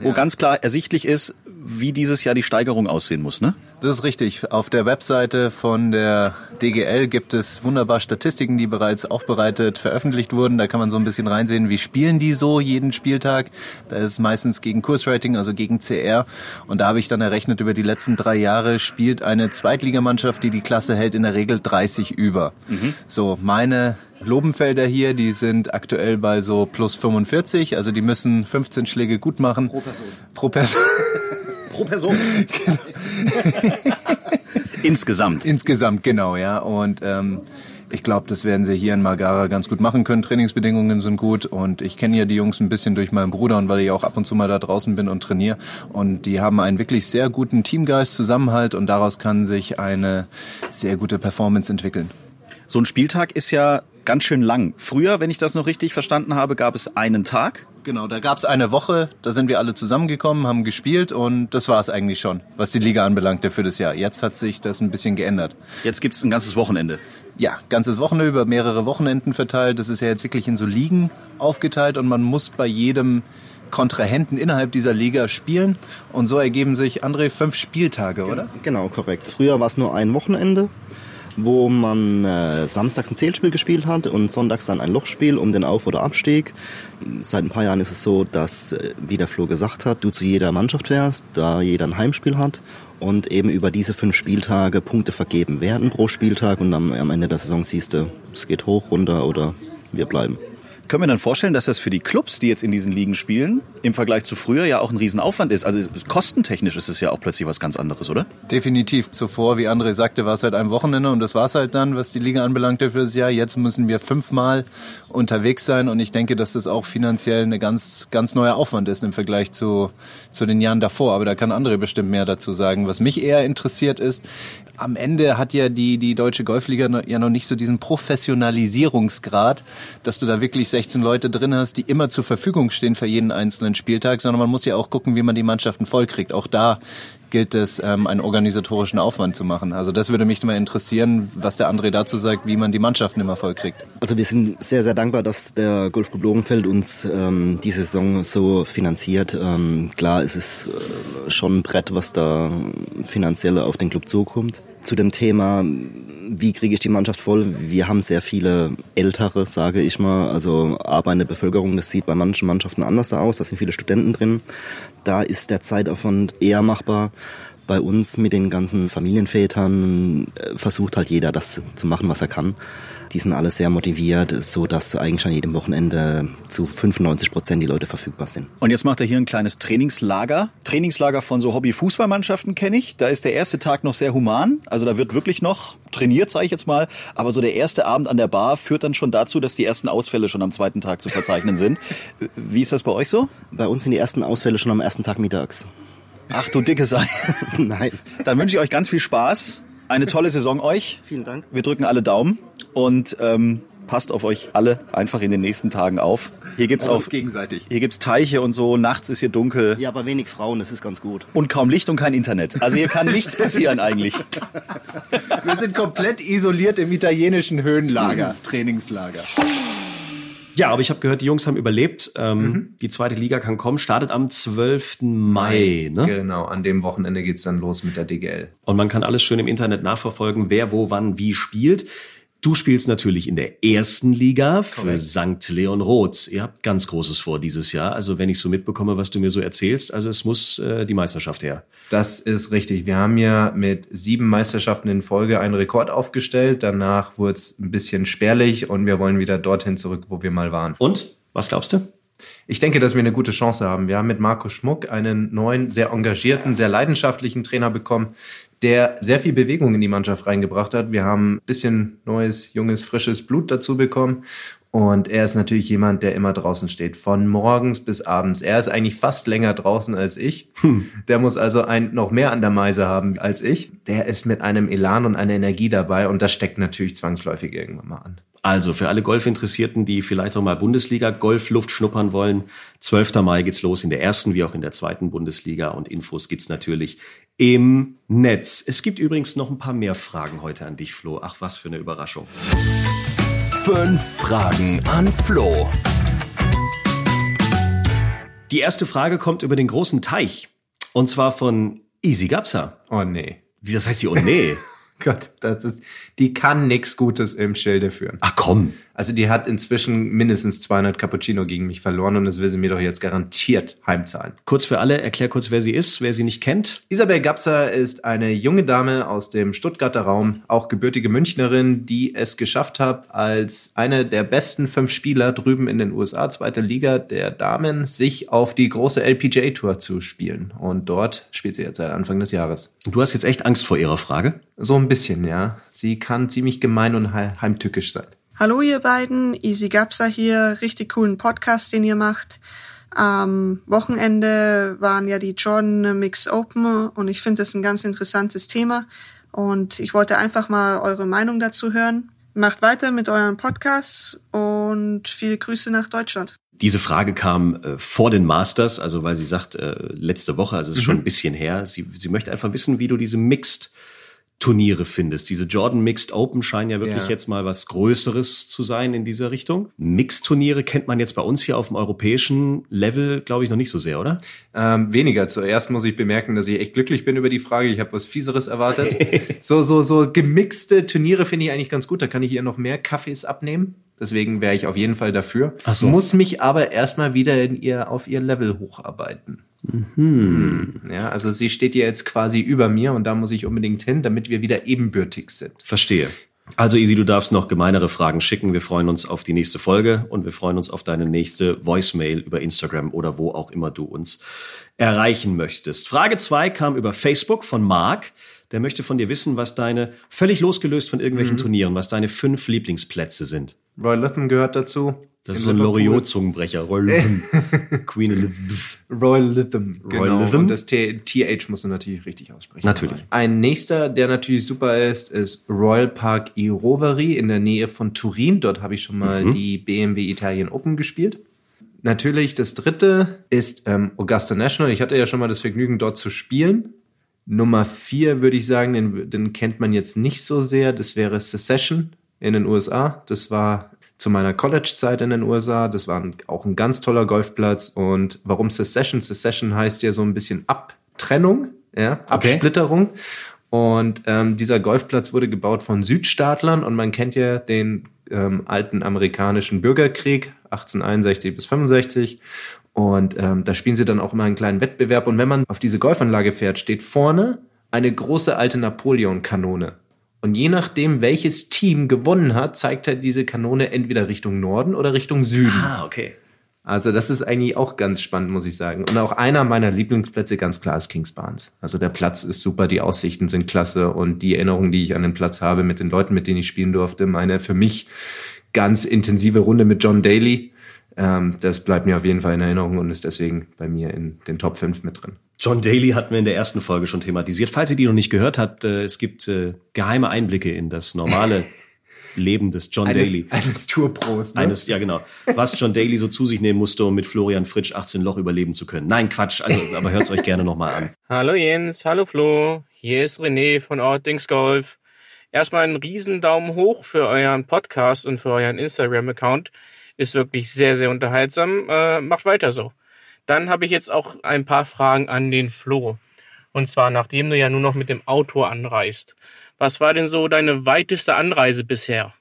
wo ja. ganz klar ersichtlich ist, wie dieses Jahr die Steigerung aussehen muss, ne? Das ist richtig. Auf der Webseite von der DGL gibt es wunderbar Statistiken, die bereits aufbereitet veröffentlicht wurden. Da kann man so ein bisschen reinsehen, wie spielen die so jeden Spieltag. Da ist meistens gegen Kursrating, also gegen CR. Und da habe ich dann errechnet, über die letzten drei Jahre spielt eine Zweitligamannschaft, die die Klasse hält, in der Regel 30 über. Mhm. So, meine Lobenfelder hier, die sind aktuell bei so plus 45, also die müssen 15 Schläge gut machen. Pro Person. Pro Person. Pro Person. Genau. Insgesamt. Insgesamt, genau, ja. Und ähm, ich glaube, das werden sie hier in Magara ganz gut machen können. Trainingsbedingungen sind gut und ich kenne ja die Jungs ein bisschen durch meinen Bruder und weil ich auch ab und zu mal da draußen bin und trainiere. Und die haben einen wirklich sehr guten Teamgeist, Zusammenhalt und daraus kann sich eine sehr gute Performance entwickeln. So ein Spieltag ist ja ganz schön lang. Früher, wenn ich das noch richtig verstanden habe, gab es einen Tag. Genau, da gab es eine Woche, da sind wir alle zusammengekommen, haben gespielt und das war es eigentlich schon, was die Liga anbelangte für das Jahr. Jetzt hat sich das ein bisschen geändert. Jetzt gibt es ein ganzes Wochenende. Ja, ganzes Wochenende über mehrere Wochenenden verteilt. Das ist ja jetzt wirklich in so Ligen aufgeteilt und man muss bei jedem Kontrahenten innerhalb dieser Liga spielen. Und so ergeben sich, André, fünf Spieltage, oder? Genau, korrekt. Früher war es nur ein Wochenende wo man äh, samstags ein Zählspiel gespielt hat und sonntags dann ein Lochspiel um den Auf- oder Abstieg. Seit ein paar Jahren ist es so, dass, äh, wie der Flo gesagt hat, du zu jeder Mannschaft wärst, da jeder ein Heimspiel hat und eben über diese fünf Spieltage Punkte vergeben werden pro Spieltag und dann am Ende der Saison siehst du, es geht hoch, runter oder wir bleiben. Können wir dann vorstellen, dass das für die Clubs, die jetzt in diesen Ligen spielen, im Vergleich zu früher ja auch ein Riesenaufwand ist? Also kostentechnisch ist es ja auch plötzlich was ganz anderes, oder? Definitiv. Zuvor, wie André sagte, war es halt ein Wochenende und das war es halt dann, was die Liga anbelangte für das Jahr. Jetzt müssen wir fünfmal unterwegs sein und ich denke, dass das auch finanziell eine ganz, ganz neuer Aufwand ist im Vergleich zu, zu den Jahren davor. Aber da kann André bestimmt mehr dazu sagen. Was mich eher interessiert ist, am Ende hat ja die, die deutsche Golfliga ja noch nicht so diesen Professionalisierungsgrad, dass du da wirklich 16 Leute drin hast, die immer zur Verfügung stehen für jeden einzelnen Spieltag, sondern man muss ja auch gucken, wie man die Mannschaften vollkriegt. Auch da gilt es, ähm, einen organisatorischen Aufwand zu machen. Also das würde mich mal interessieren, was der André dazu sagt, wie man die Mannschaften immer vollkriegt. Also wir sind sehr, sehr dankbar, dass der Golfclub Logenfeld uns ähm, diese Saison so finanziert. Ähm, klar, es ist äh, schon ein Brett, was da finanziell auf den Club zukommt. Zu dem Thema, wie kriege ich die Mannschaft voll? Wir haben sehr viele Ältere, sage ich mal, also arbeitende Bevölkerung. Das sieht bei manchen Mannschaften anders aus. Da sind viele Studenten drin. Da ist der Zeitaufwand eher machbar. Bei uns mit den ganzen Familienvätern äh, versucht halt jeder das zu machen, was er kann. Die sind alle sehr motiviert, so dass eigentlich an jedem Wochenende zu 95 Prozent die Leute verfügbar sind. Und jetzt macht er hier ein kleines Trainingslager. Trainingslager von so Hobby-Fußballmannschaften kenne ich. Da ist der erste Tag noch sehr human. Also da wird wirklich noch trainiert, sage ich jetzt mal. Aber so der erste Abend an der Bar führt dann schon dazu, dass die ersten Ausfälle schon am zweiten Tag zu verzeichnen sind. Wie ist das bei euch so? Bei uns sind die ersten Ausfälle schon am ersten Tag mittags. Ach du dicke Sei. Nein. Dann wünsche ich euch ganz viel Spaß. Eine tolle Saison euch. Vielen Dank. Wir drücken alle Daumen und ähm, passt auf euch alle einfach in den nächsten Tagen auf. Hier gibt's auch gegenseitig. Hier gibt's Teiche und so. Nachts ist hier dunkel. Ja, aber wenig Frauen, das ist ganz gut. Und kaum Licht und kein Internet. Also hier kann nichts passieren eigentlich. Wir sind komplett isoliert im italienischen Höhenlager, Trainingslager. Ja, aber ich habe gehört, die Jungs haben überlebt. Ähm, mhm. Die zweite Liga kann kommen, startet am 12. Mai. Ne? Genau, an dem Wochenende geht's dann los mit der DGL. Und man kann alles schön im Internet nachverfolgen, wer wo wann wie spielt. Du spielst natürlich in der ersten Liga für Correct. St. Leon Roth. Ihr habt ganz Großes vor dieses Jahr. Also wenn ich so mitbekomme, was du mir so erzählst, also es muss äh, die Meisterschaft her. Das ist richtig. Wir haben ja mit sieben Meisterschaften in Folge einen Rekord aufgestellt. Danach wurde es ein bisschen spärlich und wir wollen wieder dorthin zurück, wo wir mal waren. Und? Was glaubst du? Ich denke, dass wir eine gute Chance haben. Wir haben mit Marco Schmuck einen neuen, sehr engagierten, sehr leidenschaftlichen Trainer bekommen, der sehr viel Bewegung in die Mannschaft reingebracht hat. Wir haben ein bisschen neues, junges, frisches Blut dazu bekommen. Und er ist natürlich jemand, der immer draußen steht, von morgens bis abends. Er ist eigentlich fast länger draußen als ich. Hm. Der muss also ein, noch mehr an der Meise haben als ich. Der ist mit einem Elan und einer Energie dabei und das steckt natürlich zwangsläufig irgendwann mal an. Also für alle Golfinteressierten, die vielleicht auch mal Bundesliga Golfluft schnuppern wollen, 12. Mai geht's los in der ersten wie auch in der zweiten Bundesliga und Infos gibt's natürlich im Netz. Es gibt übrigens noch ein paar mehr Fragen heute an dich, Flo. Ach, was für eine Überraschung. Fünf Fragen an Flo. Die erste Frage kommt über den großen Teich. Und zwar von Easy Gapsa. Oh nee. Wie das heißt sie? Oh nee. Gott, das ist, die kann nichts Gutes im Schilde führen. Ach komm. Also die hat inzwischen mindestens 200 Cappuccino gegen mich verloren und das will sie mir doch jetzt garantiert heimzahlen. Kurz für alle, erklär kurz, wer sie ist, wer sie nicht kennt. Isabel Gapser ist eine junge Dame aus dem Stuttgarter Raum, auch gebürtige Münchnerin, die es geschafft hat, als eine der besten fünf Spieler drüben in den USA, zweite Liga der Damen, sich auf die große LPGA Tour zu spielen. Und dort spielt sie jetzt seit Anfang des Jahres. Du hast jetzt echt Angst vor ihrer Frage? So ein bisschen, ja. Sie kann ziemlich gemein und heimtückisch sein. Hallo ihr beiden, Easy Gapsa hier, richtig coolen Podcast, den ihr macht. Am Wochenende waren ja die Jordan Mix Open und ich finde das ein ganz interessantes Thema und ich wollte einfach mal eure Meinung dazu hören. Macht weiter mit euren Podcasts und viele Grüße nach Deutschland. Diese Frage kam äh, vor den Masters, also weil sie sagt, äh, letzte Woche, also es ist mhm. schon ein bisschen her. Sie, sie möchte einfach wissen, wie du diese Mixed Turniere findest. Diese Jordan Mixed Open scheinen ja wirklich ja. jetzt mal was Größeres zu sein in dieser Richtung. Mixed Turniere kennt man jetzt bei uns hier auf dem europäischen Level, glaube ich, noch nicht so sehr, oder? Ähm, weniger. Zuerst muss ich bemerken, dass ich echt glücklich bin über die Frage. Ich habe was Fieseres erwartet. so, so, so gemixte Turniere finde ich eigentlich ganz gut. Da kann ich ihr noch mehr Kaffees abnehmen. Deswegen wäre ich auf jeden Fall dafür. Ach so. Muss mich aber erstmal wieder in ihr, auf ihr Level hocharbeiten. Mhm. Ja, also sie steht ja jetzt quasi über mir und da muss ich unbedingt hin, damit wir wieder ebenbürtig sind. Verstehe. Also Easy, du darfst noch gemeinere Fragen schicken. Wir freuen uns auf die nächste Folge und wir freuen uns auf deine nächste Voicemail über Instagram oder wo auch immer du uns erreichen möchtest. Frage zwei kam über Facebook von Marc. Der möchte von dir wissen, was deine, völlig losgelöst von irgendwelchen mhm. Turnieren, was deine fünf Lieblingsplätze sind. Roy Lytham gehört dazu. Das ist so ein Loriot-Zungenbrecher. Roy Lytham. Queen Elizabeth. Roy Lytham. Genau. Roy Lytham. Und das TH musst du natürlich richtig aussprechen. Natürlich. Ein nächster, der natürlich super ist, ist Royal Park i Roveri in der Nähe von Turin. Dort habe ich schon mal mhm. die BMW Italien Open gespielt. Natürlich, das dritte ist ähm, Augusta National. Ich hatte ja schon mal das Vergnügen, dort zu spielen. Nummer vier würde ich sagen, den, den kennt man jetzt nicht so sehr. Das wäre Secession in den USA. Das war zu meiner College-Zeit in den USA. Das war auch ein ganz toller Golfplatz. Und warum Secession? Secession heißt ja so ein bisschen Abtrennung, ja, Absplitterung. Okay. Und ähm, dieser Golfplatz wurde gebaut von Südstaatlern und man kennt ja den ähm, alten amerikanischen Bürgerkrieg 1861 bis 65. Und ähm, da spielen sie dann auch immer einen kleinen Wettbewerb. Und wenn man auf diese Golfanlage fährt, steht vorne eine große alte Napoleon-Kanone. Und je nachdem, welches Team gewonnen hat, zeigt er diese Kanone entweder Richtung Norden oder Richtung Süden. Ah, okay. Also das ist eigentlich auch ganz spannend, muss ich sagen. Und auch einer meiner Lieblingsplätze ganz klar ist Kings Barnes. Also der Platz ist super, die Aussichten sind klasse und die Erinnerungen, die ich an den Platz habe mit den Leuten, mit denen ich spielen durfte, meine für mich ganz intensive Runde mit John Daly, ähm, das bleibt mir auf jeden Fall in Erinnerung und ist deswegen bei mir in den Top 5 mit drin. John Daly hatten wir in der ersten Folge schon thematisiert. Falls ihr die noch nicht gehört habt, äh, es gibt äh, geheime Einblicke in das normale Leben des John eines, Daly. Eines Tourpros, ne? Eines, ja genau. Was John Daly so zu sich nehmen musste, um mit Florian Fritsch 18 Loch überleben zu können. Nein, Quatsch, also, aber hört's euch gerne nochmal an. Hallo Jens, hallo Flo, hier ist René von Ortings Golf. Erstmal einen riesen Daumen hoch für euren Podcast und für euren Instagram-Account. Ist wirklich sehr, sehr unterhaltsam. Äh, macht weiter so. Dann habe ich jetzt auch ein paar Fragen an den Flo. Und zwar, nachdem du ja nur noch mit dem Auto anreist. Was war denn so deine weiteste Anreise bisher?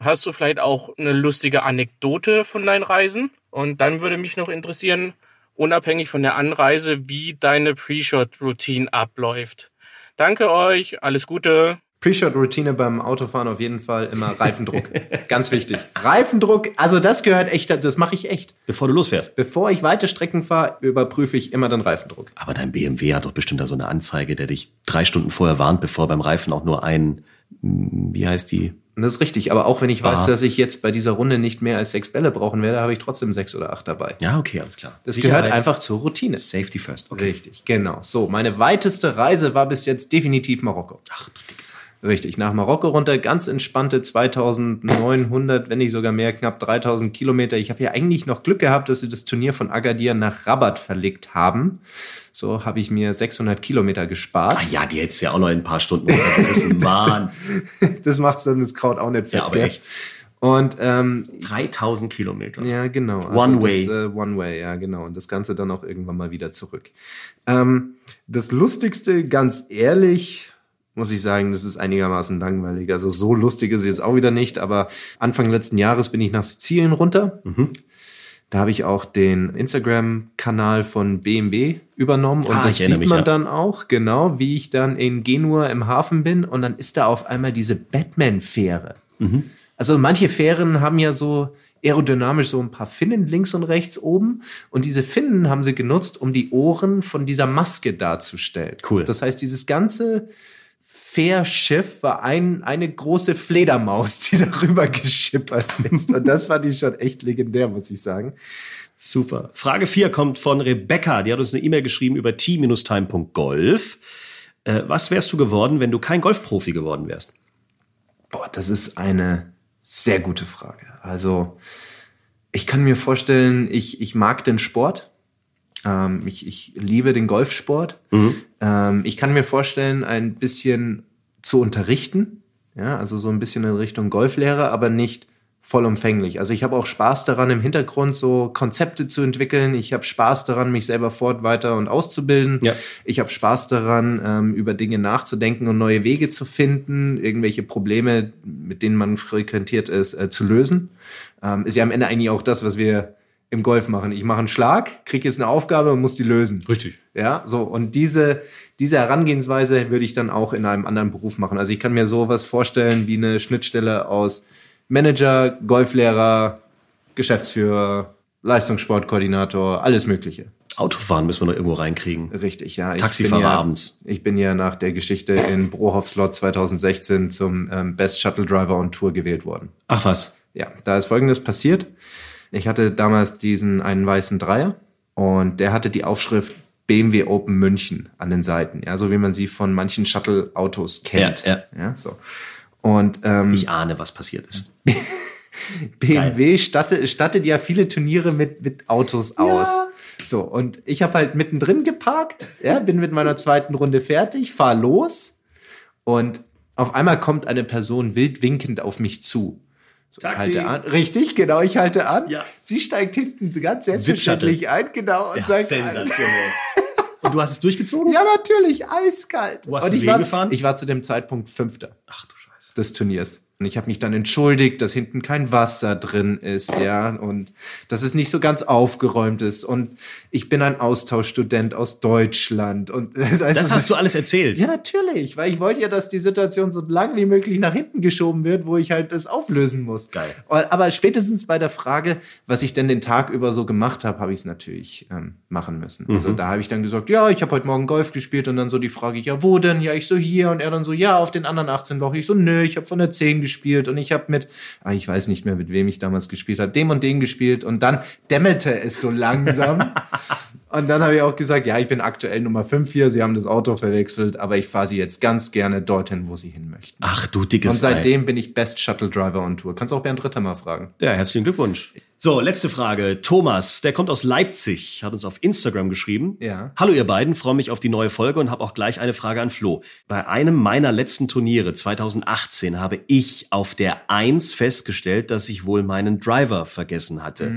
Hast du vielleicht auch eine lustige Anekdote von deinen Reisen? Und dann würde mich noch interessieren, unabhängig von der Anreise, wie deine Pre-Shot-Routine abläuft. Danke euch, alles Gute. Pre-Shot-Routine beim Autofahren auf jeden Fall immer Reifendruck. Ganz wichtig. Reifendruck, also das gehört echt, das mache ich echt. Bevor du losfährst. Bevor ich weite Strecken fahre, überprüfe ich immer den Reifendruck. Aber dein BMW hat doch bestimmt da so eine Anzeige, der dich drei Stunden vorher warnt, bevor beim Reifen auch nur ein, wie heißt die, das ist richtig. Aber auch wenn ich weiß, Ah. dass ich jetzt bei dieser Runde nicht mehr als sechs Bälle brauchen werde, habe ich trotzdem sechs oder acht dabei. Ja, okay, alles klar. Das Sicherheit, gehört einfach zur Routine. Safety first. Okay. Richtig, genau. So, meine weiteste Reise war bis jetzt definitiv Marokko. Ach du dickes. Richtig, nach Marokko runter, ganz entspannte 2900, wenn nicht sogar mehr, knapp 3000 Kilometer. Ich habe ja eigentlich noch Glück gehabt, dass sie das Turnier von Agadir nach Rabat verlegt haben. So habe ich mir 600 Kilometer gespart. Ah ja, die hättest ja auch noch in ein paar Stunden runtergerissen. Mann. Das macht dann das Kraut auch nicht fett. Ja, aber echt. Und ähm, 3000 Kilometer. Ja, genau. One das, way. Äh, one way, ja, genau. Und das Ganze dann auch irgendwann mal wieder zurück. Ähm, das Lustigste, ganz ehrlich, muss ich sagen, das ist einigermaßen langweilig. Also so lustig ist es jetzt auch wieder nicht, aber Anfang letzten Jahres bin ich nach Sizilien runter. Mhm. Da habe ich auch den Instagram-Kanal von BMW übernommen und Ah, das sieht mich, man ja. dann auch, genau, wie ich dann in Genua im Hafen bin und dann ist da auf einmal diese Batman-Fähre. Mhm. Also manche Fähren haben ja so aerodynamisch so ein paar Finnen links und rechts oben und diese Finnen haben sie genutzt, um die Ohren von dieser Maske darzustellen. Cool. Das heißt, dieses ganze Fährschiff war ein, eine große Fledermaus, die darüber geschippert ist. Und das fand ich schon echt legendär, muss ich sagen. Super. Frage 4 kommt von Rebecca. Die hat uns eine E-Mail geschrieben über t-time.golf. Äh, was wärst du geworden, wenn du kein Golfprofi geworden wärst? Boah, das ist eine sehr gute Frage. Also, ich kann mir vorstellen, ich, ich mag den Sport. Ähm, ich, ich liebe den Golfsport. Ähm, ich kann mir vorstellen, ein bisschen zu unterrichten. Ja, also so ein bisschen in Richtung Golflehrer, aber nicht vollumfänglich. Also ich habe auch Spaß daran, im Hintergrund so Konzepte zu entwickeln. Ich habe Spaß daran, mich selber fort, weiter und auszubilden. Ja. Ich habe Spaß daran, ähm, über Dinge nachzudenken und neue Wege zu finden, irgendwelche Probleme, mit denen man frequentiert ist, äh, zu lösen. Ähm, ist ja am Ende eigentlich auch das, was wir im Golf machen. Ich mache einen Schlag, kriege jetzt eine Aufgabe und muss die lösen. Richtig. Ja, so. Und diese, diese Herangehensweise würde ich dann auch in einem anderen Beruf machen. Also ich kann mir sowas vorstellen wie eine Schnittstelle aus Manager, Golflehrer, Geschäftsführer, Leistungssportkoordinator, alles Mögliche. Autofahren müssen wir noch irgendwo reinkriegen. Richtig, ja. Taxifahrer ja, abends. Ich bin ja nach der Geschichte in Brohoff-Slot 2016 zum ähm, Best Shuttle Driver on Tour gewählt worden. Ach was. Ja, da ist Folgendes passiert. Ich hatte damals diesen einen weißen Dreier und der hatte die Aufschrift BMW Open München an den Seiten, ja, so wie man sie von manchen Shuttle-Autos kennt. Ja, ja. so. Und ähm, Ich ahne, was passiert ist. BMW stattet, stattet ja viele Turniere mit, mit Autos aus. So, und ich habe halt mittendrin geparkt, ja, bin mit meiner zweiten Runde fertig, fahr los und auf einmal kommt eine Person wild winkend auf mich zu. So, ich Taxi. halte an. Richtig, genau, ich halte an. Ja. Sie steigt hinten ganz selbstverständlich ein, genau, und sagt, Und du hast es durchgezogen? ja, natürlich, eiskalt. Wo hast und du ich war, hingefahren? ich war zu dem Zeitpunkt Fünfter Ach du Scheiße. des Turniers. Und ich habe mich dann entschuldigt, dass hinten kein Wasser drin ist, ja, und dass es nicht so ganz aufgeräumt ist. Und ich bin ein Austauschstudent aus Deutschland. Und das, heißt, Das hast du alles erzählt. ja, natürlich, weil ich wollte ja, dass die Situation so lang wie möglich nach hinten geschoben wird, wo ich halt das auflösen muss. Geil. Aber spätestens bei der Frage, was ich denn den Tag über so gemacht habe, habe ich es natürlich ähm, machen müssen. Also Mhm. da habe ich dann gesagt, ja, ich habe heute Morgen Golf gespielt und dann so die Frage, ja, wo denn? Ja, ich so hier und er dann so, ja, auf den anderen 18 Loch. Ich so, nö, ich habe von der 10 gespielt und ich habe mit, ah, ich weiß nicht mehr, mit wem ich damals gespielt habe, dem und den gespielt und dann dämmelte es so langsam. Und dann habe ich auch gesagt, ja, ich bin aktuell Nummer 5 hier, Sie haben das Auto verwechselt, aber ich fahre Sie jetzt ganz gerne dorthin, wo Sie hin möchten. Ach du dickes Und Ei. seitdem bin ich Best Shuttle Driver on Tour. Kannst auch Bernd Ritter mal fragen. Ja, herzlichen Glückwunsch. So, letzte Frage. Thomas, der kommt aus Leipzig, hat uns auf Instagram geschrieben. Ja. Hallo ihr beiden, freue mich auf die neue Folge und habe auch gleich eine Frage an Flo. Bei einem meiner letzten Turniere 2018 habe ich auf der 1 festgestellt, dass ich wohl meinen Driver vergessen hatte.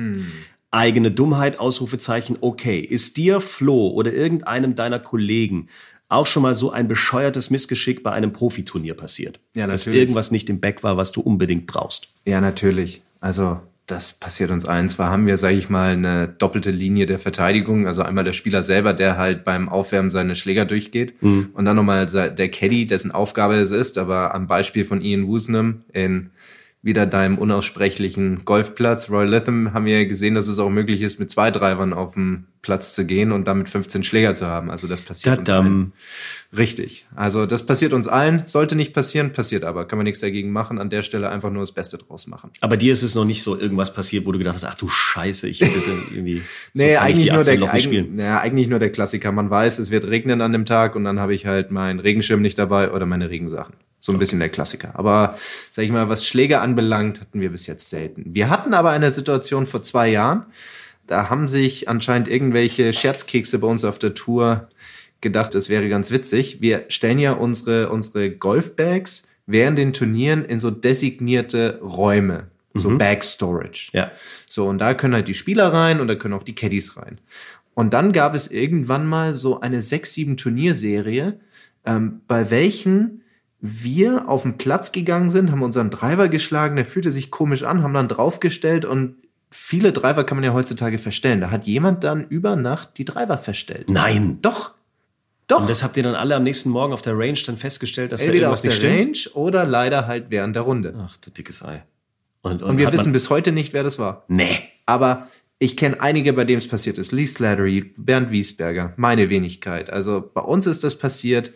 Eigene Dummheit, Ausrufezeichen, okay. Ist dir, Flo, oder irgendeinem deiner Kollegen auch schon mal so ein bescheuertes Missgeschick bei einem Profiturnier passiert? Ja, Dass natürlich. irgendwas nicht im Back war, was du unbedingt brauchst. Ja, natürlich. Also das passiert uns allen. Zwar haben wir, sage ich mal, eine doppelte Linie der Verteidigung. Also einmal der Spieler selber, der halt beim Aufwärmen seine Schläger durchgeht. Und dann nochmal der Caddy, dessen Aufgabe es ist. Aber am Beispiel von Ian Woosnam in wieder deinem unaussprechlichen Golfplatz. Royal Lytham haben wir gesehen, dass es auch möglich ist, mit zwei Drivern auf den Platz zu gehen und damit 15 Schläger zu haben. Also das passiert uns allen. Richtig. Also das passiert uns allen. Sollte nicht passieren, passiert aber. Kann man nichts dagegen machen. An der Stelle einfach nur das Beste draus machen. Aber dir ist es noch nicht so irgendwas passiert, wo du gedacht hast, ach du Scheiße, ich hätte irgendwie. so nee, eigentlich nur, 18 der, eigen, ja, eigentlich nur der Klassiker. Man weiß, es wird regnen an dem Tag und dann habe ich halt meinen Regenschirm nicht dabei oder meine Regensachen. So ein bisschen der Klassiker. Aber sag ich mal, was Schläge anbelangt, hatten wir bis jetzt selten. Wir hatten aber eine Situation vor zwei Jahren. Da haben sich anscheinend irgendwelche Scherzkekse bei uns auf der Tour gedacht, es wäre ganz witzig. Wir stellen ja unsere, unsere Golfbags während den Turnieren in so designierte Räume. So Mhm. Bag Storage. Ja. So, und da können halt die Spieler rein und da können auch die Caddies rein. Und dann gab es irgendwann mal so eine 6-7 Turnierserie, ähm, bei welchen wir auf den Platz gegangen sind, haben unseren Driver geschlagen, der fühlte sich komisch an, haben dann draufgestellt und viele Driver kann man ja heutzutage verstellen. Da hat jemand dann über Nacht die Driver verstellt. Nein. Doch. Doch. Und das habt ihr dann alle am nächsten Morgen auf der Range dann festgestellt, dass da Entweder auf irgendwas der nicht Range stimmt? oder leider halt während der Runde. Ach, du dickes Ei. Und, Und, wir hat wissen bis heute nicht, wer das war. Nee. Aber ich kenne einige, bei denen es passiert ist. Lee Slattery, Bernd Wiesberger, meine Wenigkeit. Also bei uns ist das passiert.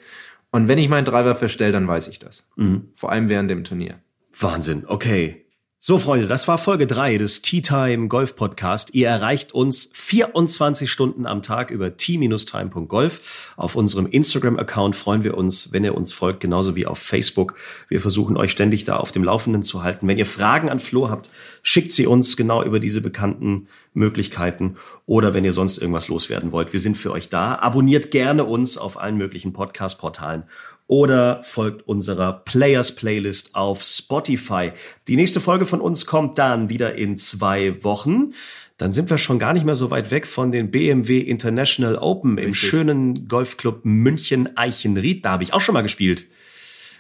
Und wenn ich meinen Driver verstelle, dann weiß ich das. Mhm. Vor allem während dem Turnier. Wahnsinn, okay. So, Freunde, das war Folge 3 des Tea Time Golf Podcast. Ihr erreicht uns 24 Stunden am Tag über t-time.golf. Auf unserem Instagram-Account freuen wir uns, wenn ihr uns folgt, genauso wie auf Facebook. Wir versuchen euch ständig da auf dem Laufenden zu halten. Wenn ihr Fragen an Flo habt, schickt sie uns genau über diese bekannten Möglichkeiten oder wenn ihr sonst irgendwas loswerden wollt. Wir sind für euch da. Abonniert gerne uns auf allen möglichen Podcast-Portalen oder folgt unserer Players Playlist auf Spotify. Die nächste Folge von uns kommt dann wieder in zwei Wochen. Dann sind wir schon gar nicht mehr so weit weg von den BMW International Open im Richtig. schönen Golfclub München Eichenried. Da habe ich auch schon mal gespielt.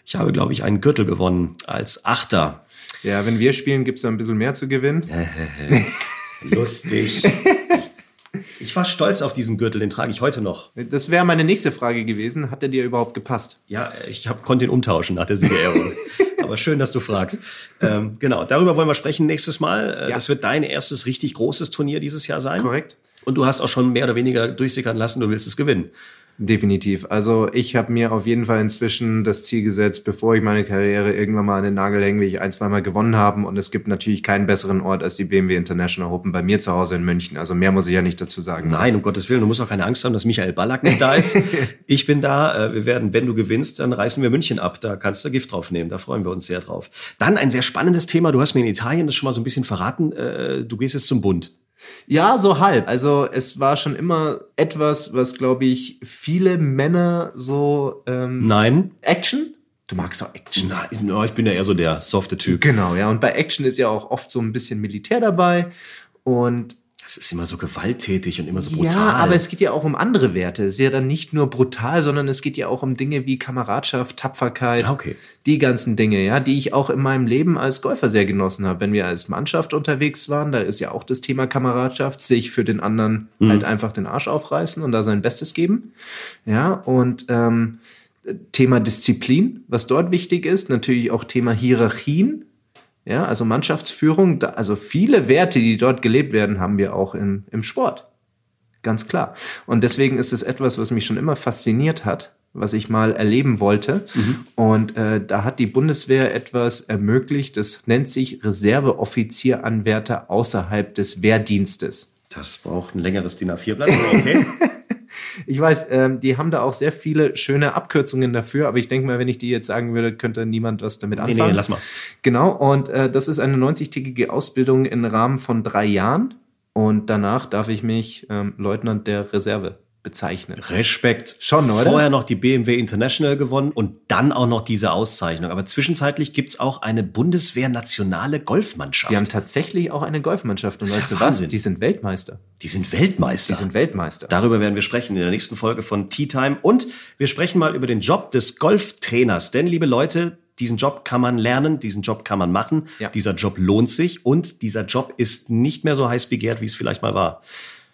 Ich habe, glaube ich, einen Gürtel gewonnen als Achter. Ja, wenn wir spielen, gibt's da ein bisschen mehr zu gewinnen. Lustig. Ich war stolz auf diesen Gürtel, den trage ich heute noch. Das wäre meine nächste Frage gewesen. Hat der dir überhaupt gepasst? Ja, ich hab, konnte ihn umtauschen nach der Siegerehrung. Aber schön, dass du fragst. Ähm, genau, darüber wollen wir sprechen nächstes Mal. Äh, Ja. Das wird dein erstes richtig großes Turnier dieses Jahr sein. Korrekt. Und du hast auch schon mehr oder weniger durchsickern lassen, du willst es gewinnen. Definitiv. Also ich habe mir auf jeden Fall inzwischen das Ziel gesetzt, bevor ich meine Karriere irgendwann mal an den Nagel hänge, will ich ein, zweimal gewonnen haben. Und es gibt natürlich keinen besseren Ort als die BMW International Open bei mir zu Hause in München. Also mehr muss ich ja nicht dazu sagen. Nein, um Gottes Willen, du musst auch keine Angst haben, dass Michael Ballack nicht da ist. ich bin da. Äh, Wir werden, wenn du gewinnst, dann reißen wir München ab. Da kannst du Gift drauf nehmen. Da freuen wir uns sehr drauf. Dann ein sehr spannendes Thema. Du hast mir in Italien das schon mal so ein bisschen verraten. Äh, Du gehst jetzt zum Bund. Ja, so halb. Also es war schon immer etwas, was, glaube ich, viele Männer so ähm, Nein. Action. Du magst auch Action. Nein, ich bin ja eher so der softe Typ. Genau, ja. Und bei Action ist ja auch oft so ein bisschen Militär dabei. Und Das ist immer so gewalttätig und immer so brutal. Ja, aber es geht ja auch um andere Werte. Es ist ja dann nicht nur brutal, sondern es geht ja auch um Dinge wie Kameradschaft, Tapferkeit, Ah, okay. die ganzen Dinge, ja, die ich auch in meinem Leben als Golfer sehr genossen habe. Wenn wir als Mannschaft unterwegs waren, da ist ja auch das Thema Kameradschaft, sich für den anderen Mhm. halt einfach den Arsch aufreißen und da sein Bestes geben. Ja, und ähm, Thema Disziplin, was dort wichtig ist, natürlich auch Thema Hierarchien, ja, also Mannschaftsführung, also viele Werte, die dort gelebt werden, haben wir auch im, im Sport. Ganz klar. Und deswegen ist es etwas, was mich schon immer fasziniert hat, was ich mal erleben wollte. Und äh, da hat die Bundeswehr etwas ermöglicht, das nennt sich Reserveoffizieranwärter außerhalb des Wehrdienstes. Das braucht ein längeres DIN A4-Blatt, aber okay. Ich weiß, ähm, die haben da auch sehr viele schöne Abkürzungen dafür, aber ich denke mal, wenn ich die jetzt sagen würde, könnte niemand was damit nee, anfangen. nee, lass mal. Genau, und äh, das ist eine 90-tägige Ausbildung im Rahmen von drei Jahren. Und danach darf ich mich ähm, Leutnant der Reserve bezeichnen. Respekt. Schon, oder? Vorher noch die BMW International gewonnen und dann auch noch diese Auszeichnung. Aber zwischenzeitlich gibt's auch eine Bundeswehr-nationale Golfmannschaft. Die haben tatsächlich auch eine Golfmannschaft. Und Das weißt du was? Wahnsinn. Die sind Weltmeister. Die sind Weltmeister. Die sind Weltmeister. Darüber werden wir sprechen in der nächsten Folge von Tea Time. Und wir sprechen mal über den Job des Golftrainers. Denn, liebe Leute, diesen Job kann man lernen, diesen Job kann man machen. Ja. Dieser Job lohnt sich und dieser Job ist nicht mehr so heiß begehrt, wie es vielleicht mal war.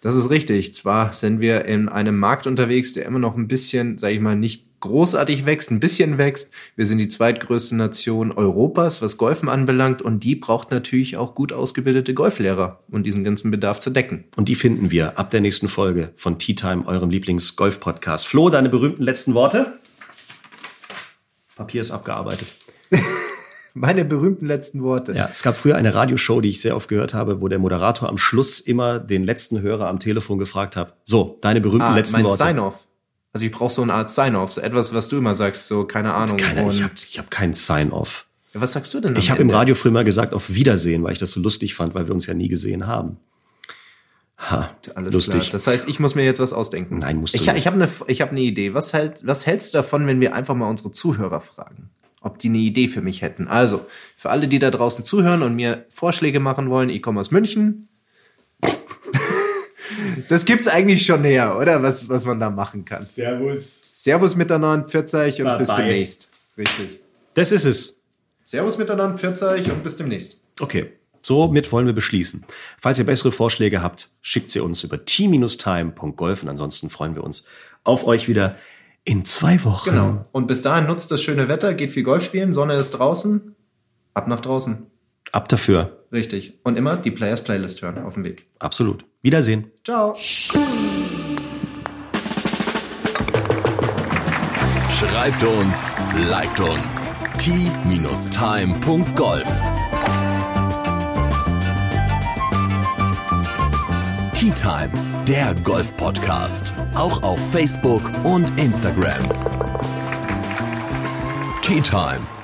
Das ist richtig. Zwar sind wir in einem Markt unterwegs, der immer noch ein bisschen, sage ich mal, nicht großartig wächst, ein bisschen wächst. Wir sind die zweitgrößte Nation Europas, was Golfen anbelangt. Und die braucht natürlich auch gut ausgebildete Golflehrer, um diesen ganzen Bedarf zu decken. Und die finden wir ab der nächsten Folge von Tea Time, eurem Lieblings-Golf-Podcast. Flo, deine berühmten letzten Worte? Papier ist abgearbeitet. Meine berühmten letzten Worte. Ja, es gab früher eine Radioshow, die ich sehr oft gehört habe, wo der Moderator am Schluss immer den letzten Hörer am Telefon gefragt hat. So, deine berühmten ah, letzten mein Worte. Sign-off. Also ich brauche so eine Art Sign-off, so etwas, was du immer sagst, so keine Ahnung. Keine, ich habe ich hab keinen Sign-off. Ja, was sagst du denn? Ich habe im? Radio früher mal gesagt, auf Wiedersehen, weil ich das so lustig fand, weil wir uns ja nie gesehen haben. Ha, Alles lustig. Klar. Das heißt, ich muss mir jetzt was ausdenken. Nein, musst du ich, nicht. Ich habe eine hab ne Idee. Was, halt, was hältst du davon, wenn wir einfach mal unsere Zuhörer fragen? Ob die eine Idee für mich hätten. Also, für alle, die da draußen zuhören und mir Vorschläge machen wollen, ich komme aus München. das gibt's eigentlich schon näher, oder? Was, was man da machen kann. Servus. Servus miteinander, pfiat euch und Bye bis bye. demnächst. Richtig. Das ist es. Servus miteinander, pfiat euch und bis demnächst. Okay. Somit wollen wir beschließen. Falls ihr bessere Vorschläge habt, schickt sie uns über t-time.golf und ansonsten freuen wir uns auf euch wieder in zwei Wochen. Genau. Und bis dahin nutzt das schöne Wetter, geht viel Golf spielen, Sonne ist draußen, ab nach draußen. Ab dafür. Richtig. Und immer die Players Playlist hören auf dem Weg. Absolut. Wiedersehen. Ciao. Schreibt uns, liked uns. t-time.golf Tea Time, der Golf-Podcast. Auch auf Facebook und Instagram. Tea Time.